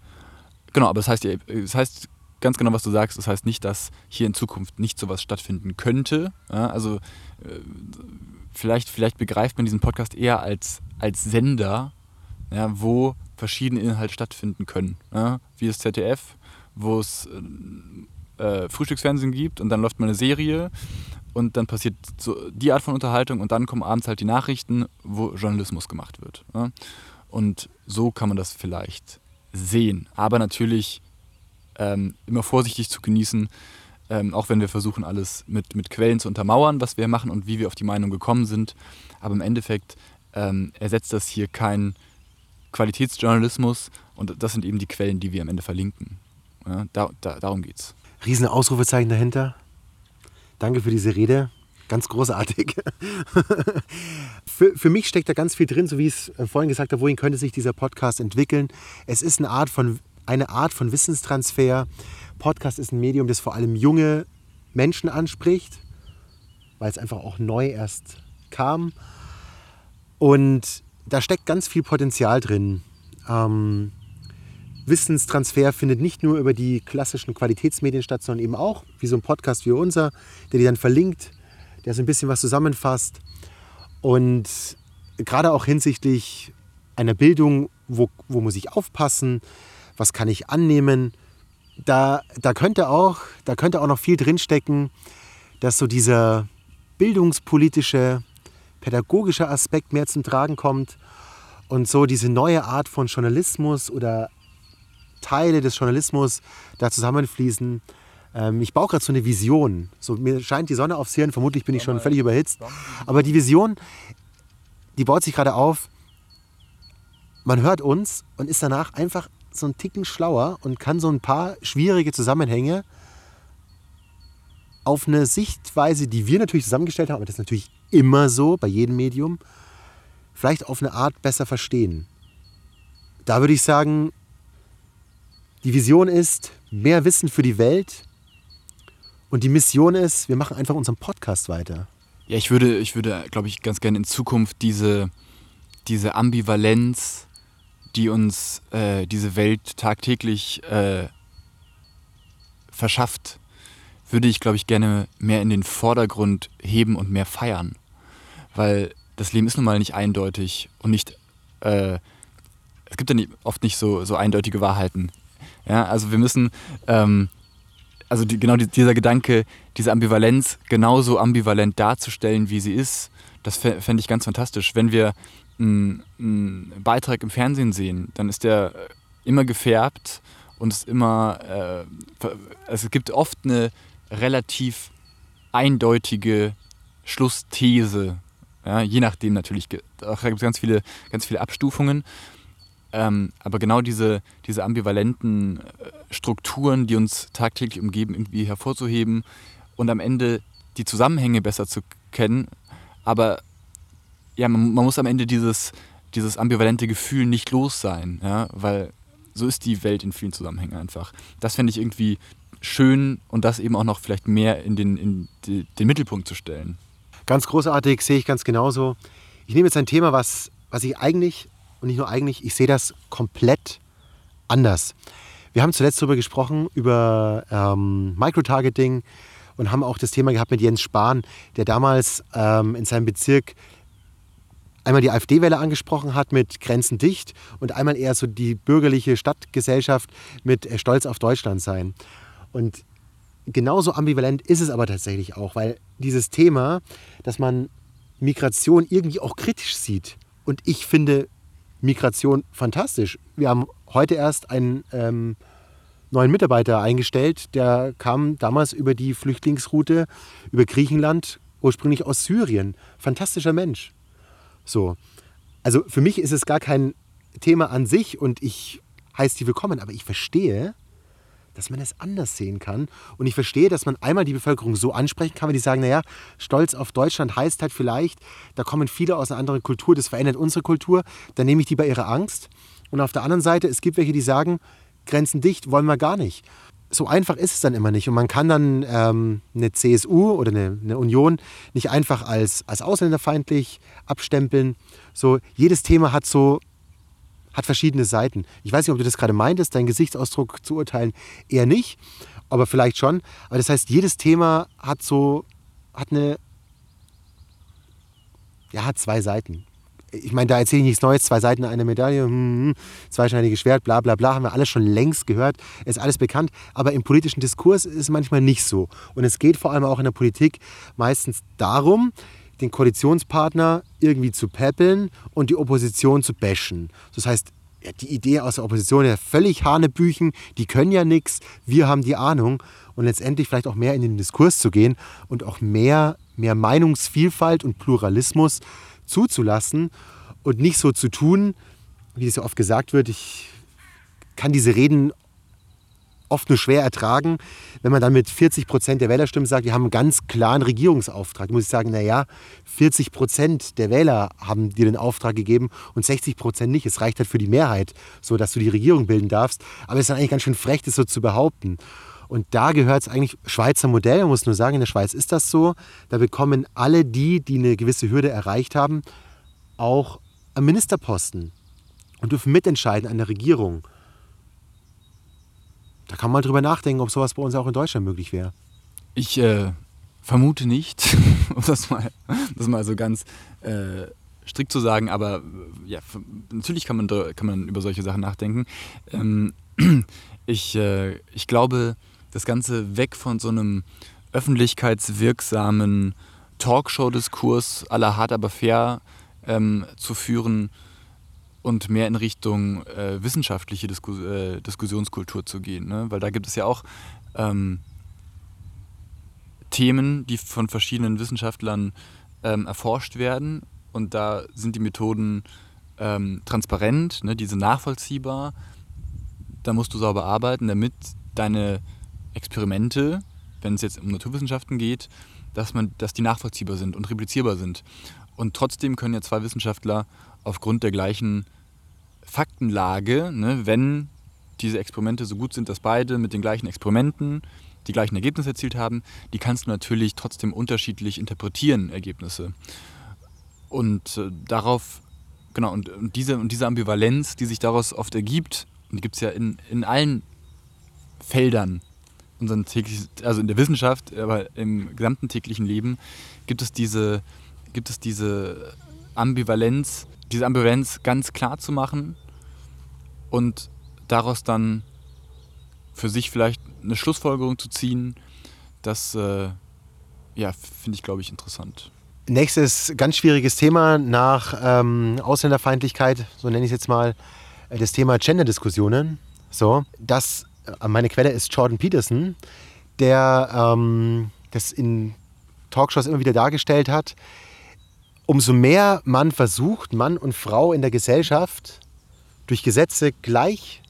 Genau, aber das heißt, das heißt ganz genau, was du sagst. Das heißt nicht, dass hier in Zukunft nicht sowas stattfinden könnte. Ja, also äh, vielleicht, vielleicht begreift man diesen Podcast eher als, als Sender, ja, wo verschiedene Inhalte stattfinden können. Ja, wie das ZDF, wo es äh, äh, Frühstücksfernsehen gibt und dann läuft mal eine Serie und dann passiert so die Art von Unterhaltung und dann kommen abends halt die Nachrichten, wo Journalismus gemacht wird. Ja? Und so kann man das vielleicht sehen. Aber natürlich ähm, immer vorsichtig zu genießen, ähm, auch wenn wir versuchen, alles mit, mit Quellen zu untermauern, was wir machen und wie wir auf die Meinung gekommen sind. Aber im Endeffekt ähm, ersetzt das hier kein Qualitätsjournalismus und das sind eben die Quellen, die wir am Ende verlinken. Ja, da, da, darum geht's. Riesen Ausrufezeichen dahinter. Danke für diese Rede. Ganz großartig. für, für mich steckt da ganz viel drin, so wie ich es äh, vorhin gesagt habe, wohin könnte sich dieser Podcast entwickeln. Es ist eine Art von, eine Art von Wissenstransfer. Podcast ist ein Medium, das vor allem junge Menschen anspricht, weil es einfach auch neu erst kam. Und da steckt ganz viel Potenzial drin. Ähm, Wissenstransfer findet nicht nur über die klassischen Qualitätsmedien statt, sondern eben auch, wie so ein Podcast wie unser, der die dann verlinkt, der so ein bisschen was zusammenfasst. Und gerade auch hinsichtlich einer Bildung, wo, wo muss ich aufpassen, was kann ich annehmen, da, da, könnte auch, da könnte auch noch viel drinstecken, dass so dieser bildungspolitische, pädagogische Aspekt mehr zum Tragen kommt und so diese neue Art von Journalismus oder Teile des Journalismus da zusammenfließen. Ähm, ich baue gerade so eine Vision. So, mir scheint die Sonne aufs Hirn, vermutlich bin ich schon völlig überhitzt. Aber die Vision, die baut sich gerade auf. Man hört uns und ist danach einfach so ein Ticken schlauer und kann so ein paar schwierige Zusammenhänge auf eine Sichtweise, die wir natürlich zusammengestellt haben, aber das ist natürlich immer so bei jedem Medium, vielleicht auf eine Art besser verstehen. Da würde ich sagen, die Vision ist mehr Wissen für die Welt und die Mission ist, wir machen einfach unseren Podcast weiter. Ja, ich würde, ich würde, glaube ich, ganz gerne in Zukunft diese, diese Ambivalenz, die uns äh, diese Welt tagtäglich äh, verschafft, würde ich, glaube ich, gerne mehr in den Vordergrund heben und mehr feiern. Weil das Leben ist nun mal nicht eindeutig und nicht, äh, es gibt ja oft nicht so, so eindeutige Wahrheiten. Ja, also wir müssen, ähm, also die, genau die, dieser Gedanke, diese Ambivalenz genauso ambivalent darzustellen, wie sie ist, das fände ich ganz fantastisch. Wenn wir einen, einen, Beitrag im Fernsehen sehen, dann ist der immer gefärbt und es immer, äh, also es gibt oft eine relativ eindeutige Schlussthese, ja, je nachdem natürlich, da gibt es ganz viele, ganz viele Abstufungen. Ähm, aber genau diese, diese ambivalenten äh, Strukturen, die uns tagtäglich umgeben, irgendwie hervorzuheben und am Ende die Zusammenhänge besser zu kennen. Aber ja, man, man muss am Ende dieses, dieses ambivalente Gefühl nicht los sein, ja, weil so ist die Welt in vielen Zusammenhängen einfach. Das fände ich irgendwie schön und das eben auch noch vielleicht mehr in den, in den Mittelpunkt zu stellen. Ganz großartig, sehe ich ganz genauso. Ich nehme jetzt ein Thema, was was ich eigentlich, und nicht nur eigentlich, ich sehe das komplett anders. Wir haben zuletzt darüber gesprochen, über ähm, Microtargeting und haben auch das Thema gehabt mit Jens Spahn, der damals ähm, in seinem Bezirk einmal die AfD-Welle angesprochen hat mit Grenzen dicht und einmal eher so die bürgerliche Stadtgesellschaft mit äh, Stolz auf Deutschland sein. Und genauso ambivalent ist es aber tatsächlich auch, weil dieses Thema, dass man Migration irgendwie auch kritisch sieht. Und ich finde Migration fantastisch. Wir haben heute erst einen ähm, neuen Mitarbeiter eingestellt, der kam damals über die Flüchtlingsroute über Griechenland, ursprünglich aus Syrien. Fantastischer Mensch. So. Also für mich ist es gar kein Thema an sich und ich heiße die willkommen, aber ich verstehe, dass man es anders sehen kann. Und ich verstehe, dass man einmal die Bevölkerung so ansprechen kann, wenn die sagen, naja, Stolz auf Deutschland heißt halt vielleicht, da kommen viele aus einer anderen Kultur, das verändert unsere Kultur, dann nehme ich die bei ihrer Angst. Und auf der anderen Seite, es gibt welche, die sagen, Grenzen dicht wollen wir gar nicht. So einfach ist es dann immer nicht. Und man kann dann ähm, eine CSU oder eine, eine, Union nicht einfach als, als ausländerfeindlich abstempeln. So, jedes Thema hat so hat verschiedene Seiten. Ich weiß nicht, ob du das gerade meintest, deinen Gesichtsausdruck zu urteilen, eher nicht, aber vielleicht schon. Aber das heißt, jedes Thema hat so, hat eine, ja, hat zwei Seiten. Ich meine, da erzähle ich nichts Neues, zwei Seiten eine Medaille, hm, hm, zweischneidiges Schwert, bla bla bla, haben wir alles schon längst gehört, ist alles bekannt. Aber im politischen Diskurs ist es manchmal nicht so. Und es geht vor allem auch in der Politik meistens darum, den Koalitionspartner irgendwie zu peppeln und die Opposition zu bashen. Das heißt, die Idee aus der Opposition ja völlig Hanebüchen, die können ja nichts, wir haben die Ahnung. Und letztendlich vielleicht auch mehr in den Diskurs zu gehen und auch mehr, mehr Meinungsvielfalt und Pluralismus zuzulassen und nicht so zu tun, wie es ja oft gesagt wird, ich kann diese Reden oft nur schwer ertragen, wenn man dann mit 40 Prozent der Wählerstimmen sagt, wir haben einen ganz klaren Regierungsauftrag. Muss ich sagen, naja, 40 Prozent der Wähler haben dir den Auftrag gegeben und 60 Prozent nicht. Es reicht halt für die Mehrheit, so dass du die Regierung bilden darfst. Aber es ist dann eigentlich ganz schön frech, das so zu behaupten. Und da gehört es eigentlich Schweizer Modell. Man muss nur sagen, in der Schweiz ist das so. Da bekommen alle die, die eine gewisse Hürde erreicht haben, auch einen Ministerposten und dürfen mitentscheiden an der Regierung. Kann man drüber nachdenken, ob sowas bei uns auch in Deutschland möglich wäre. Ich äh, vermute nicht, um das mal, das mal so ganz äh, strikt zu sagen, aber äh, ja, natürlich kann man, kann man über solche Sachen nachdenken. Ähm, ich, äh, ich glaube, das Ganze weg von so einem öffentlichkeitswirksamen Talkshow-Diskurs aller hart aber fair ähm, zu führen, und mehr in Richtung äh, wissenschaftliche Disku äh, Diskussionskultur zu gehen. Ne? Weil da gibt es ja auch ähm, Themen, die von verschiedenen Wissenschaftlern ähm, erforscht werden. Und da sind die Methoden ähm, transparent, ne? die sind nachvollziehbar. Da musst du sauber arbeiten, damit deine Experimente, wenn es jetzt um Naturwissenschaften geht, dass, man, dass die nachvollziehbar sind und replizierbar sind. Und trotzdem können ja zwei Wissenschaftler aufgrund der gleichen Faktenlage, ne, wenn diese Experimente so gut sind, dass beide mit den gleichen Experimenten die gleichen Ergebnisse erzielt haben, die kannst du natürlich trotzdem unterschiedlich interpretieren, Ergebnisse. Und äh, darauf, genau, und, und, diese, und diese Ambivalenz, die sich daraus oft ergibt, und die gibt es ja in, in allen Feldern, unseren täglich, also in der Wissenschaft, aber im gesamten täglichen Leben, gibt es diese, gibt es diese Ambivalenz, diese Ambivalenz ganz klar zu machen und daraus dann für sich vielleicht eine Schlussfolgerung zu ziehen, das äh, ja, finde ich, glaube ich, interessant. Nächstes ganz schwieriges Thema nach ähm, Ausländerfeindlichkeit, so nenne ich es jetzt mal, äh, das Thema Gender-Diskussionen. So, das, äh, meine Quelle ist Jordan Peterson, der ähm, das in Talkshows immer wieder dargestellt hat, umso mehr man versucht, Mann und Frau in der Gesellschaft durch Gesetze gleich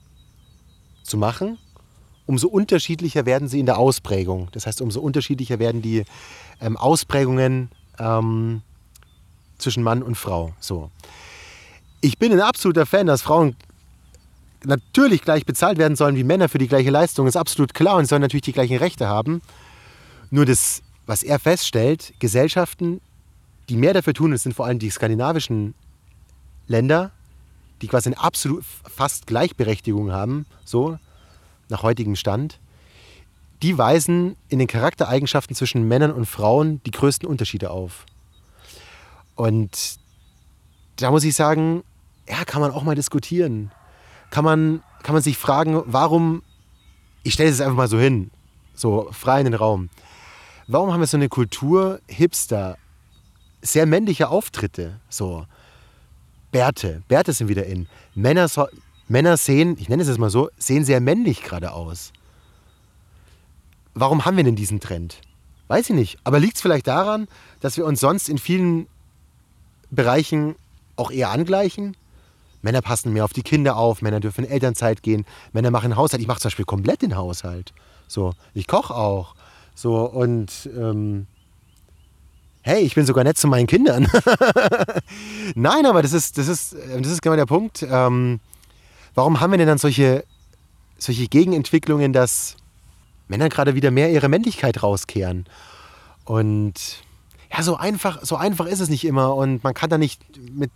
zu machen, umso unterschiedlicher werden sie in der Ausprägung. Das heißt, umso unterschiedlicher werden die ähm, Ausprägungen ähm, zwischen Mann und Frau. So. Ich bin ein absoluter Fan, dass Frauen natürlich gleich bezahlt werden sollen wie Männer für die gleiche Leistung. Ist absolut klar und sollen natürlich die gleichen Rechte haben. Nur das, was er feststellt, Gesellschaften die mehr dafür tun, das sind vor allem die skandinavischen Länder, die quasi eine absolut fast Gleichberechtigung haben, so nach heutigem Stand, die weisen in den Charaktereigenschaften zwischen Männern und Frauen die größten Unterschiede auf. Und da muss ich sagen, ja, kann man auch mal diskutieren. Kann man, kann man sich fragen, warum, ich stelle es einfach mal so hin, so frei in den Raum, warum haben wir so eine Kultur Hipster, sehr männliche Auftritte, so Bärte, Bärte sind wieder in. Männer, so, Männer sehen, ich nenne es jetzt mal so, sehen sehr männlich gerade aus. Warum haben wir denn diesen Trend? Weiß ich nicht. Aber liegt es vielleicht daran, dass wir uns sonst in vielen Bereichen auch eher angleichen? Männer passen mehr auf die Kinder auf, Männer dürfen in Elternzeit gehen, Männer machen Haushalt. Ich mache zum Beispiel komplett den Haushalt. So, ich koche auch. So, und ähm, hey, ich bin sogar nett zu meinen Kindern. Nein, aber das ist, das ist, das ist genau der Punkt. Ähm, warum haben wir denn dann solche, solche Gegenentwicklungen, dass Männer gerade wieder mehr ihre Männlichkeit rauskehren? Und ja, so einfach, so einfach ist es nicht immer. Und man kann da nicht mit,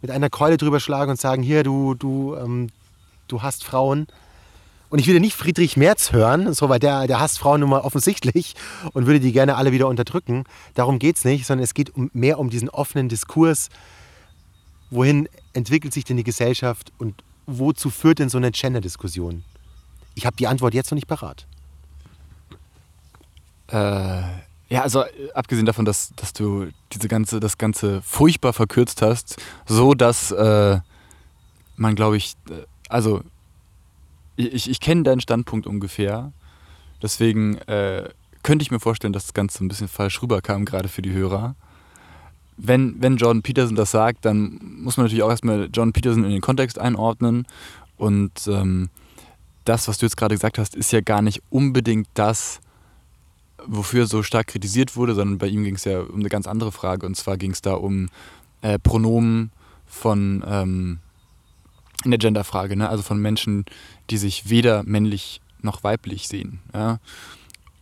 mit einer Keule drüber schlagen und sagen, hier, du, du, ähm, du hast Frauen. Und ich würde nicht Friedrich Merz hören, so, weil der, der hasst Frauen nun mal offensichtlich und würde die gerne alle wieder unterdrücken. Darum geht es nicht, sondern es geht um, mehr um diesen offenen Diskurs. Wohin entwickelt sich denn die Gesellschaft und wozu führt denn so eine Gender-Diskussion? Ich habe die Antwort jetzt noch nicht parat. Äh, ja, also abgesehen davon, dass, dass du diese ganze, das Ganze furchtbar verkürzt hast, so dass äh, man, glaube ich, äh, also ich, ich kenne deinen Standpunkt ungefähr. Deswegen äh, könnte ich mir vorstellen, dass das Ganze ein bisschen falsch rüberkam, gerade für die Hörer. Wenn, wenn Jordan Peterson das sagt, dann muss man natürlich auch erstmal Jordan Peterson in den Kontext einordnen. Und ähm, das, was du jetzt gerade gesagt hast, ist ja gar nicht unbedingt das, wofür so stark kritisiert wurde, sondern bei ihm ging es ja um eine ganz andere Frage. Und zwar ging es da um äh, Pronomen von ähm, in der Genderfrage, ne? also von Menschen, die sich weder männlich noch weiblich sehen. Ja?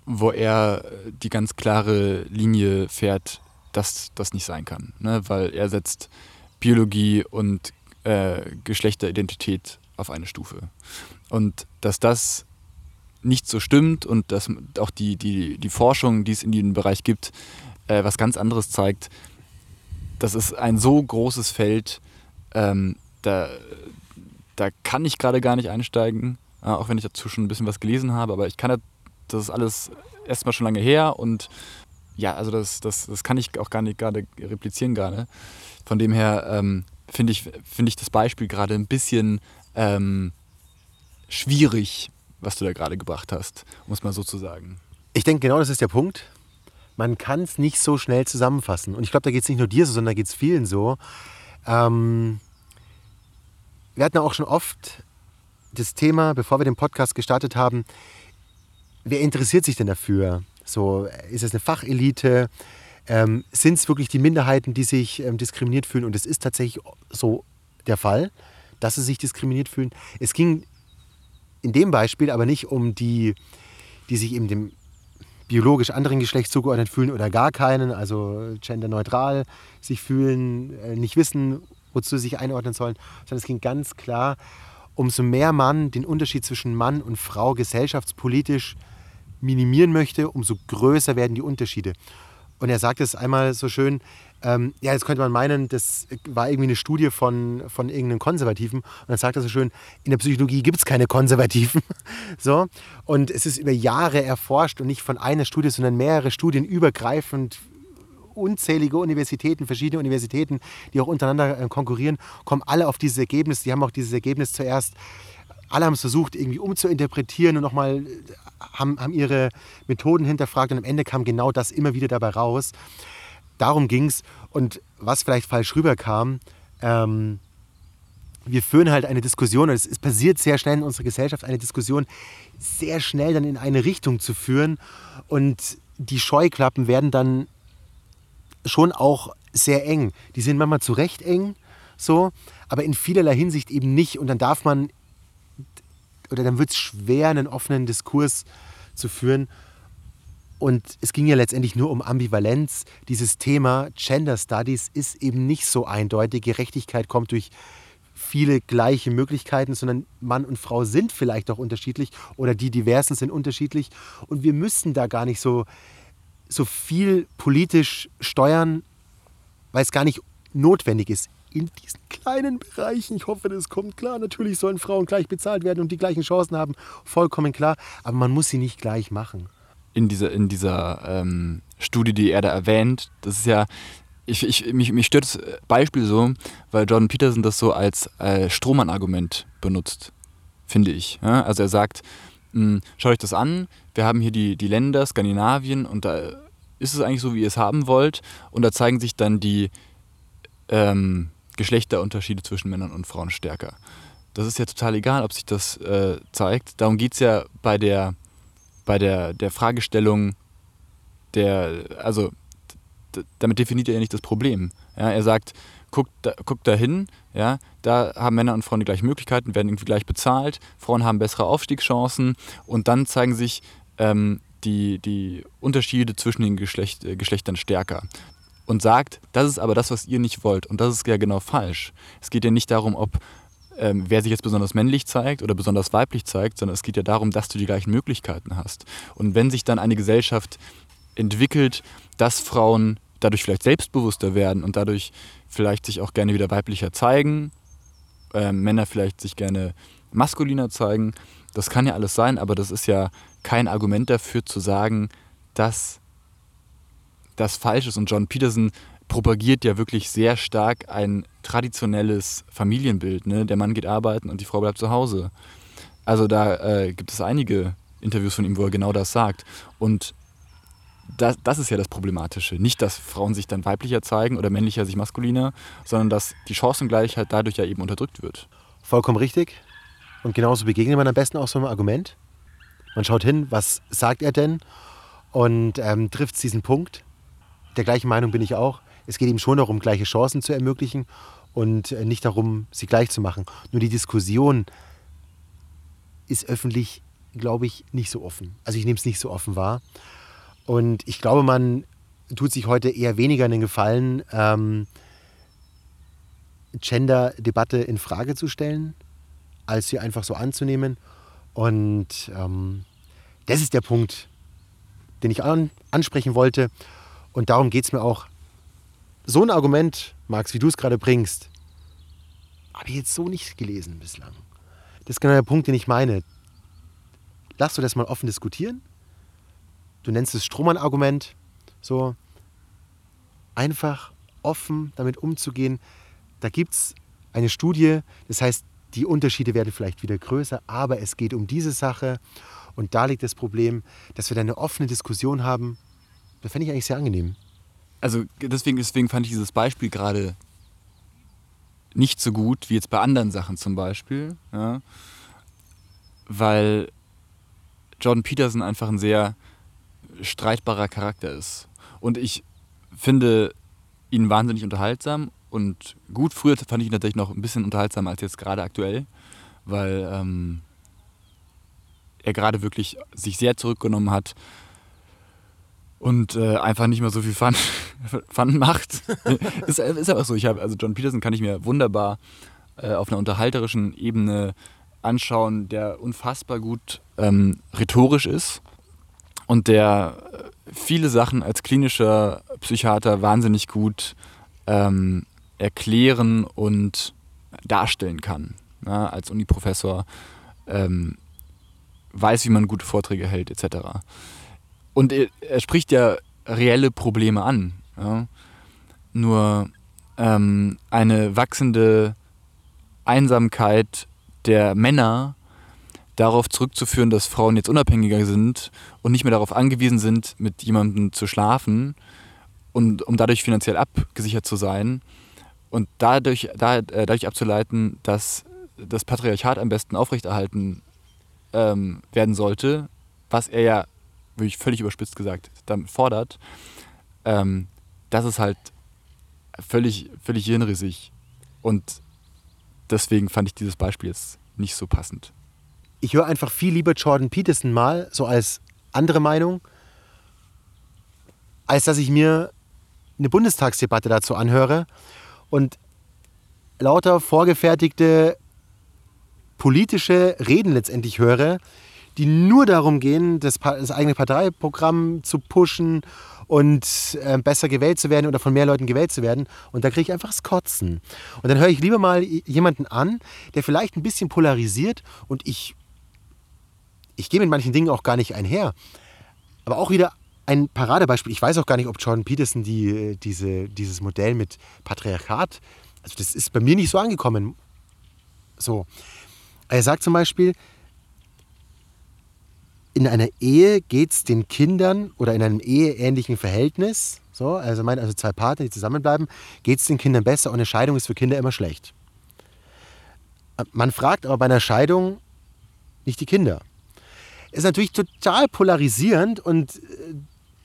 Wo er die ganz klare Linie fährt, dass das nicht sein kann. Ne? Weil er setzt Biologie und äh, Geschlechteridentität auf eine Stufe. Und dass das nicht so stimmt und dass auch die, die, die Forschung, die es in diesem Bereich gibt, äh, was ganz anderes zeigt, das ist ein so großes Feld, ähm, da, da kann ich gerade gar nicht einsteigen, äh, auch wenn ich dazu schon ein bisschen was gelesen habe, aber ich kann das ist alles erstmal schon lange her und ja, also das, das, das kann ich auch gar nicht gerade replizieren gerade. Von dem her ähm, finde ich, find ich das Beispiel gerade ein bisschen ähm, schwierig, was du da gerade gebracht hast, um es mal so zu sagen. Ich denke, genau das ist der Punkt. Man kann es nicht so schnell zusammenfassen. Und ich glaube, da geht es nicht nur dir so, sondern da geht es vielen so. Ähm, wir hatten auch schon oft das Thema, bevor wir den Podcast gestartet haben, wer interessiert sich denn dafür? So, ist es eine Fachelite? Ähm, Sind es wirklich die Minderheiten, die sich ähm, diskriminiert fühlen? Und es ist tatsächlich so der Fall, dass sie sich diskriminiert fühlen. Es ging in dem Beispiel aber nicht um die, die sich eben dem biologisch anderen Geschlecht zugeordnet fühlen oder gar keinen, also genderneutral sich fühlen, äh, nicht wissen, wozu sie sich einordnen sollen, sondern es ging ganz klar, umso mehr man den Unterschied zwischen Mann und Frau gesellschaftspolitisch minimieren möchte, umso größer werden die Unterschiede. Und er sagt es einmal so schön, ähm, ja, jetzt könnte man meinen, das war irgendwie eine Studie von, von irgendeinem Konservativen. Und dann sagt er so schön, in der Psychologie gibt es keine Konservativen. so. Und es ist über Jahre erforscht und nicht von einer Studie, sondern mehrere Studien übergreifend unzählige Universitäten, verschiedene Universitäten, die auch untereinander äh, konkurrieren, kommen alle auf dieses Ergebnis. Die haben auch dieses Ergebnis zuerst, alle haben es versucht, irgendwie umzuinterpretieren und nochmal äh, haben, haben ihre Methoden hinterfragt und am Ende kam genau das immer wieder dabei raus. Darum ging es. Und was vielleicht falsch rüberkam, ähm, wir führen halt eine Diskussion, es, es passiert sehr schnell in unserer Gesellschaft, eine Diskussion sehr schnell dann in eine Richtung zu führen. Und die Scheuklappen werden dann schon auch sehr eng. Die sind manchmal zu Recht eng, so, aber in vielerlei Hinsicht eben nicht. Und dann darf man, oder dann wird es schwer, einen offenen Diskurs zu führen. Und es ging ja letztendlich nur um Ambivalenz. Dieses Thema Gender Studies ist eben nicht so eindeutig. Gerechtigkeit kommt durch viele gleiche Möglichkeiten, sondern Mann und Frau sind vielleicht auch unterschiedlich oder die Diversen sind unterschiedlich. Und wir müssen da gar nicht so, so viel politisch steuern, weil es gar nicht notwendig ist. In diesen kleinen Bereichen, ich hoffe, das kommt klar. Natürlich sollen Frauen gleich bezahlt werden und die gleichen Chancen haben, vollkommen klar. Aber man muss sie nicht gleich machen in dieser, in dieser ähm, Studie, die er da erwähnt, das ist ja, ich, ich, mich, mich stört das Beispiel so, weil Jordan Peterson das so als äh, Strohmann-Argument benutzt, finde ich. Ja? Also er sagt, schaut euch das an, wir haben hier die, die Länder, Skandinavien, und da ist es eigentlich so, wie ihr es haben wollt, und da zeigen sich dann die ähm, Geschlechterunterschiede zwischen Männern und Frauen stärker. Das ist ja total egal, ob sich das äh, zeigt. Darum geht es ja bei der bei der, der Fragestellung der, also damit definiert er ja nicht das Problem. Ja, er sagt, guckt da, guckt da hin, ja, da haben Männer und Frauen die gleichen Möglichkeiten, werden irgendwie gleich bezahlt, Frauen haben bessere Aufstiegschancen und dann zeigen sich ähm, die, die Unterschiede zwischen den Geschlecht, äh, Geschlechtern stärker. Und sagt, das ist aber das, was ihr nicht wollt. Und das ist ja genau falsch. Es geht ja nicht darum, ob ähm, wer sich jetzt besonders männlich zeigt oder besonders weiblich zeigt, sondern es geht ja darum, dass du die gleichen Möglichkeiten hast. Und wenn sich dann eine Gesellschaft entwickelt, dass Frauen dadurch vielleicht selbstbewusster werden und dadurch vielleicht sich auch gerne wieder weiblicher zeigen, äh, Männer vielleicht sich gerne maskuliner zeigen, das kann ja alles sein, aber das ist ja kein Argument dafür zu sagen, dass das falsch ist. Und John Peterson propagiert ja wirklich sehr stark ein traditionelles Familienbild. Ne? Der Mann geht arbeiten und die Frau bleibt zu Hause. Also da äh, gibt es einige Interviews von ihm, wo er genau das sagt. Und das, das ist ja das Problematische. Nicht, dass Frauen sich dann weiblicher zeigen oder männlicher sich maskuliner, sondern dass die Chancengleichheit dadurch ja eben unterdrückt wird. Vollkommen richtig. Und genauso begegnet man am besten auch so einem Argument. Man schaut hin, was sagt er denn und ähm, trifft diesen Punkt. Der gleichen Meinung bin ich auch es geht ihm schon darum, gleiche Chancen zu ermöglichen und äh, nicht darum, sie gleich zu machen. Nur die Diskussion ist öffentlich, glaube ich, nicht so offen. Also ich nehme es nicht so offen wahr. Und ich glaube, man tut sich heute eher weniger einen Gefallen, ähm, Gender-Debatte in Frage zu stellen, als sie einfach so anzunehmen. Und ähm, das ist der Punkt, den ich an, ansprechen wollte. Und darum geht es mir auch so ein Argument, Max, wie du es gerade bringst, habe ich jetzt so nicht gelesen bislang. Das ist genau der Punkt, den ich meine. Lass du das mal offen diskutieren. Du nennst es Strohmann-Argument. So einfach offen damit umzugehen. Da gibt es eine Studie, das heißt, die Unterschiede werden vielleicht wieder größer, aber es geht um diese Sache. Und da liegt das Problem, dass wir da eine offene Diskussion haben. Das fände ich eigentlich sehr angenehm also deswegen, deswegen fand ich dieses Beispiel gerade nicht so gut wie jetzt bei anderen Sachen zum Beispiel, ja, weil Jordan Peterson einfach ein sehr streitbarer Charakter ist. Und ich finde ihn wahnsinnig unterhaltsam und gut. Früher fand ich ihn tatsächlich noch ein bisschen unterhaltsamer als jetzt gerade aktuell, weil ähm, er gerade wirklich sich sehr zurückgenommen hat und äh, einfach nicht mehr so viel Fun, Fun macht. ist, ist aber so. Ich habe also John Peterson kann ich mir wunderbar äh, auf einer unterhalterischen Ebene anschauen, der unfassbar gut ähm, rhetorisch ist und der äh, viele Sachen als klinischer Psychiater wahnsinnig gut ähm, erklären und darstellen kann. Ja, als Uniprofessor ähm, weiß, wie man gute Vorträge hält, etc. Und er, er spricht ja reelle Probleme an. Ja? Nur ähm, eine wachsende Einsamkeit der Männer darauf zurückzuführen, dass Frauen jetzt unabhängiger sind und nicht mehr darauf angewiesen sind, mit jemandem zu schlafen und um dadurch finanziell abgesichert zu sein und dadurch, da, äh, dadurch abzuleiten, dass das Patriarchat am besten aufrechterhalten ähm, werden sollte, was er ja wirklich völlig überspitzt gesagt, damit fordert, ähm, das ist halt völlig, völlig hirnrissig. Und deswegen fand ich dieses Beispiel jetzt nicht so passend. Ich höre einfach viel lieber Jordan Peterson mal, so als andere Meinung. als dass ich mir eine Bundestagsdebatte dazu anhöre und lauter vorgefertigte politische Reden letztendlich höre, die nur darum gehen, das, das eigene Parteiprogramm zu pushen und äh, besser gewählt zu werden oder von mehr Leuten gewählt zu werden. Und da kriege ich einfach das Kotzen. Und dann höre ich lieber mal jemanden an, der vielleicht ein bisschen polarisiert und ich, ich gehe mit manchen Dingen auch gar nicht einher. Aber auch wieder ein Paradebeispiel. Ich weiß auch gar nicht, ob Jordan Peterson die, diese, dieses Modell mit Patriarchat, also das ist bei mir nicht so angekommen. So. Er sagt zum Beispiel, in einer Ehe geht es den Kindern oder in einem eheähnlichen Verhältnis, so, also, mein, also zwei Partner, die zusammenbleiben, geht es den Kindern besser und eine Scheidung ist für Kinder immer schlecht. Man fragt aber bei einer Scheidung nicht die Kinder. Ist natürlich total polarisierend und äh,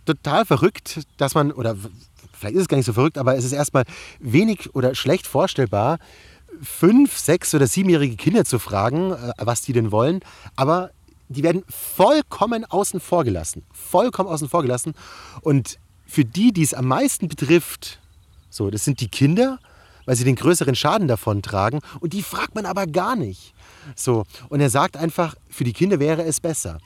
total verrückt, dass man, oder vielleicht ist es gar nicht so verrückt, aber es ist erstmal wenig oder schlecht vorstellbar, fünf, sechs oder siebenjährige Kinder zu fragen, äh, was die denn wollen. Aber die werden vollkommen außen vor gelassen. Vollkommen außen vor gelassen. Und für die, die es am meisten betrifft, so, das sind die Kinder, weil sie den größeren Schaden davon tragen. Und die fragt man aber gar nicht. So, und er sagt einfach, für die Kinder wäre es besser.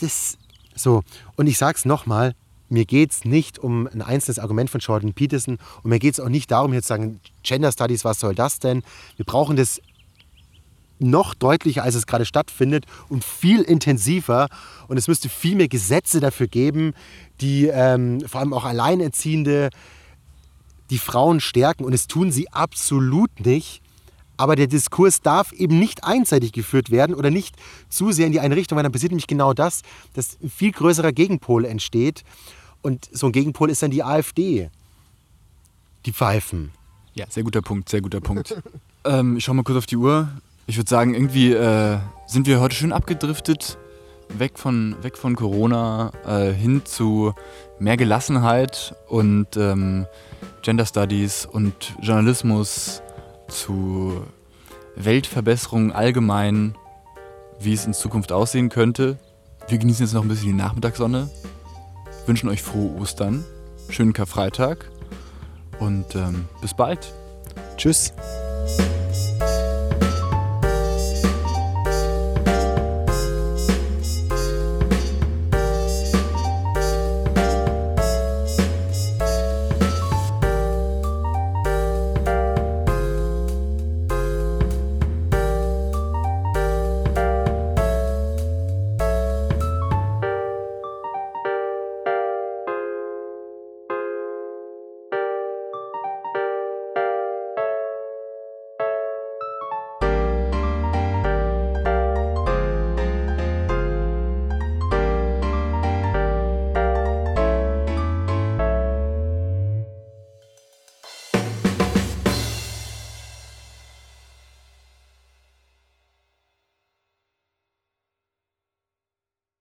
Das, so, und ich sage es nochmal, mir geht es nicht um ein einzelnes Argument von Jordan Peterson und mir geht es auch nicht darum, jetzt zu sagen, Gender Studies, was soll das denn? Wir brauchen das noch deutlicher, als es gerade stattfindet und viel intensiver. Und es müsste viel mehr Gesetze dafür geben, die ähm, vor allem auch Alleinerziehende, die Frauen stärken. Und es tun sie absolut nicht. Aber der Diskurs darf eben nicht einseitig geführt werden oder nicht zu sehr in die eine Richtung, weil dann passiert nämlich genau das, dass ein viel größerer Gegenpol entsteht. Und so ein Gegenpol ist dann die AfD. Die Pfeifen. Ja, sehr guter Punkt, sehr guter Punkt. ähm, ich schau mal kurz auf die Uhr. Ich würde sagen, irgendwie äh, sind wir heute schön abgedriftet, weg von, weg von Corona äh, hin zu mehr Gelassenheit und ähm, Gender Studies und Journalismus, zu Weltverbesserung allgemein, wie es in Zukunft aussehen könnte. Wir genießen jetzt noch ein bisschen die Nachmittagssonne, wünschen euch frohe Ostern, schönen Karfreitag und ähm, bis bald. Tschüss.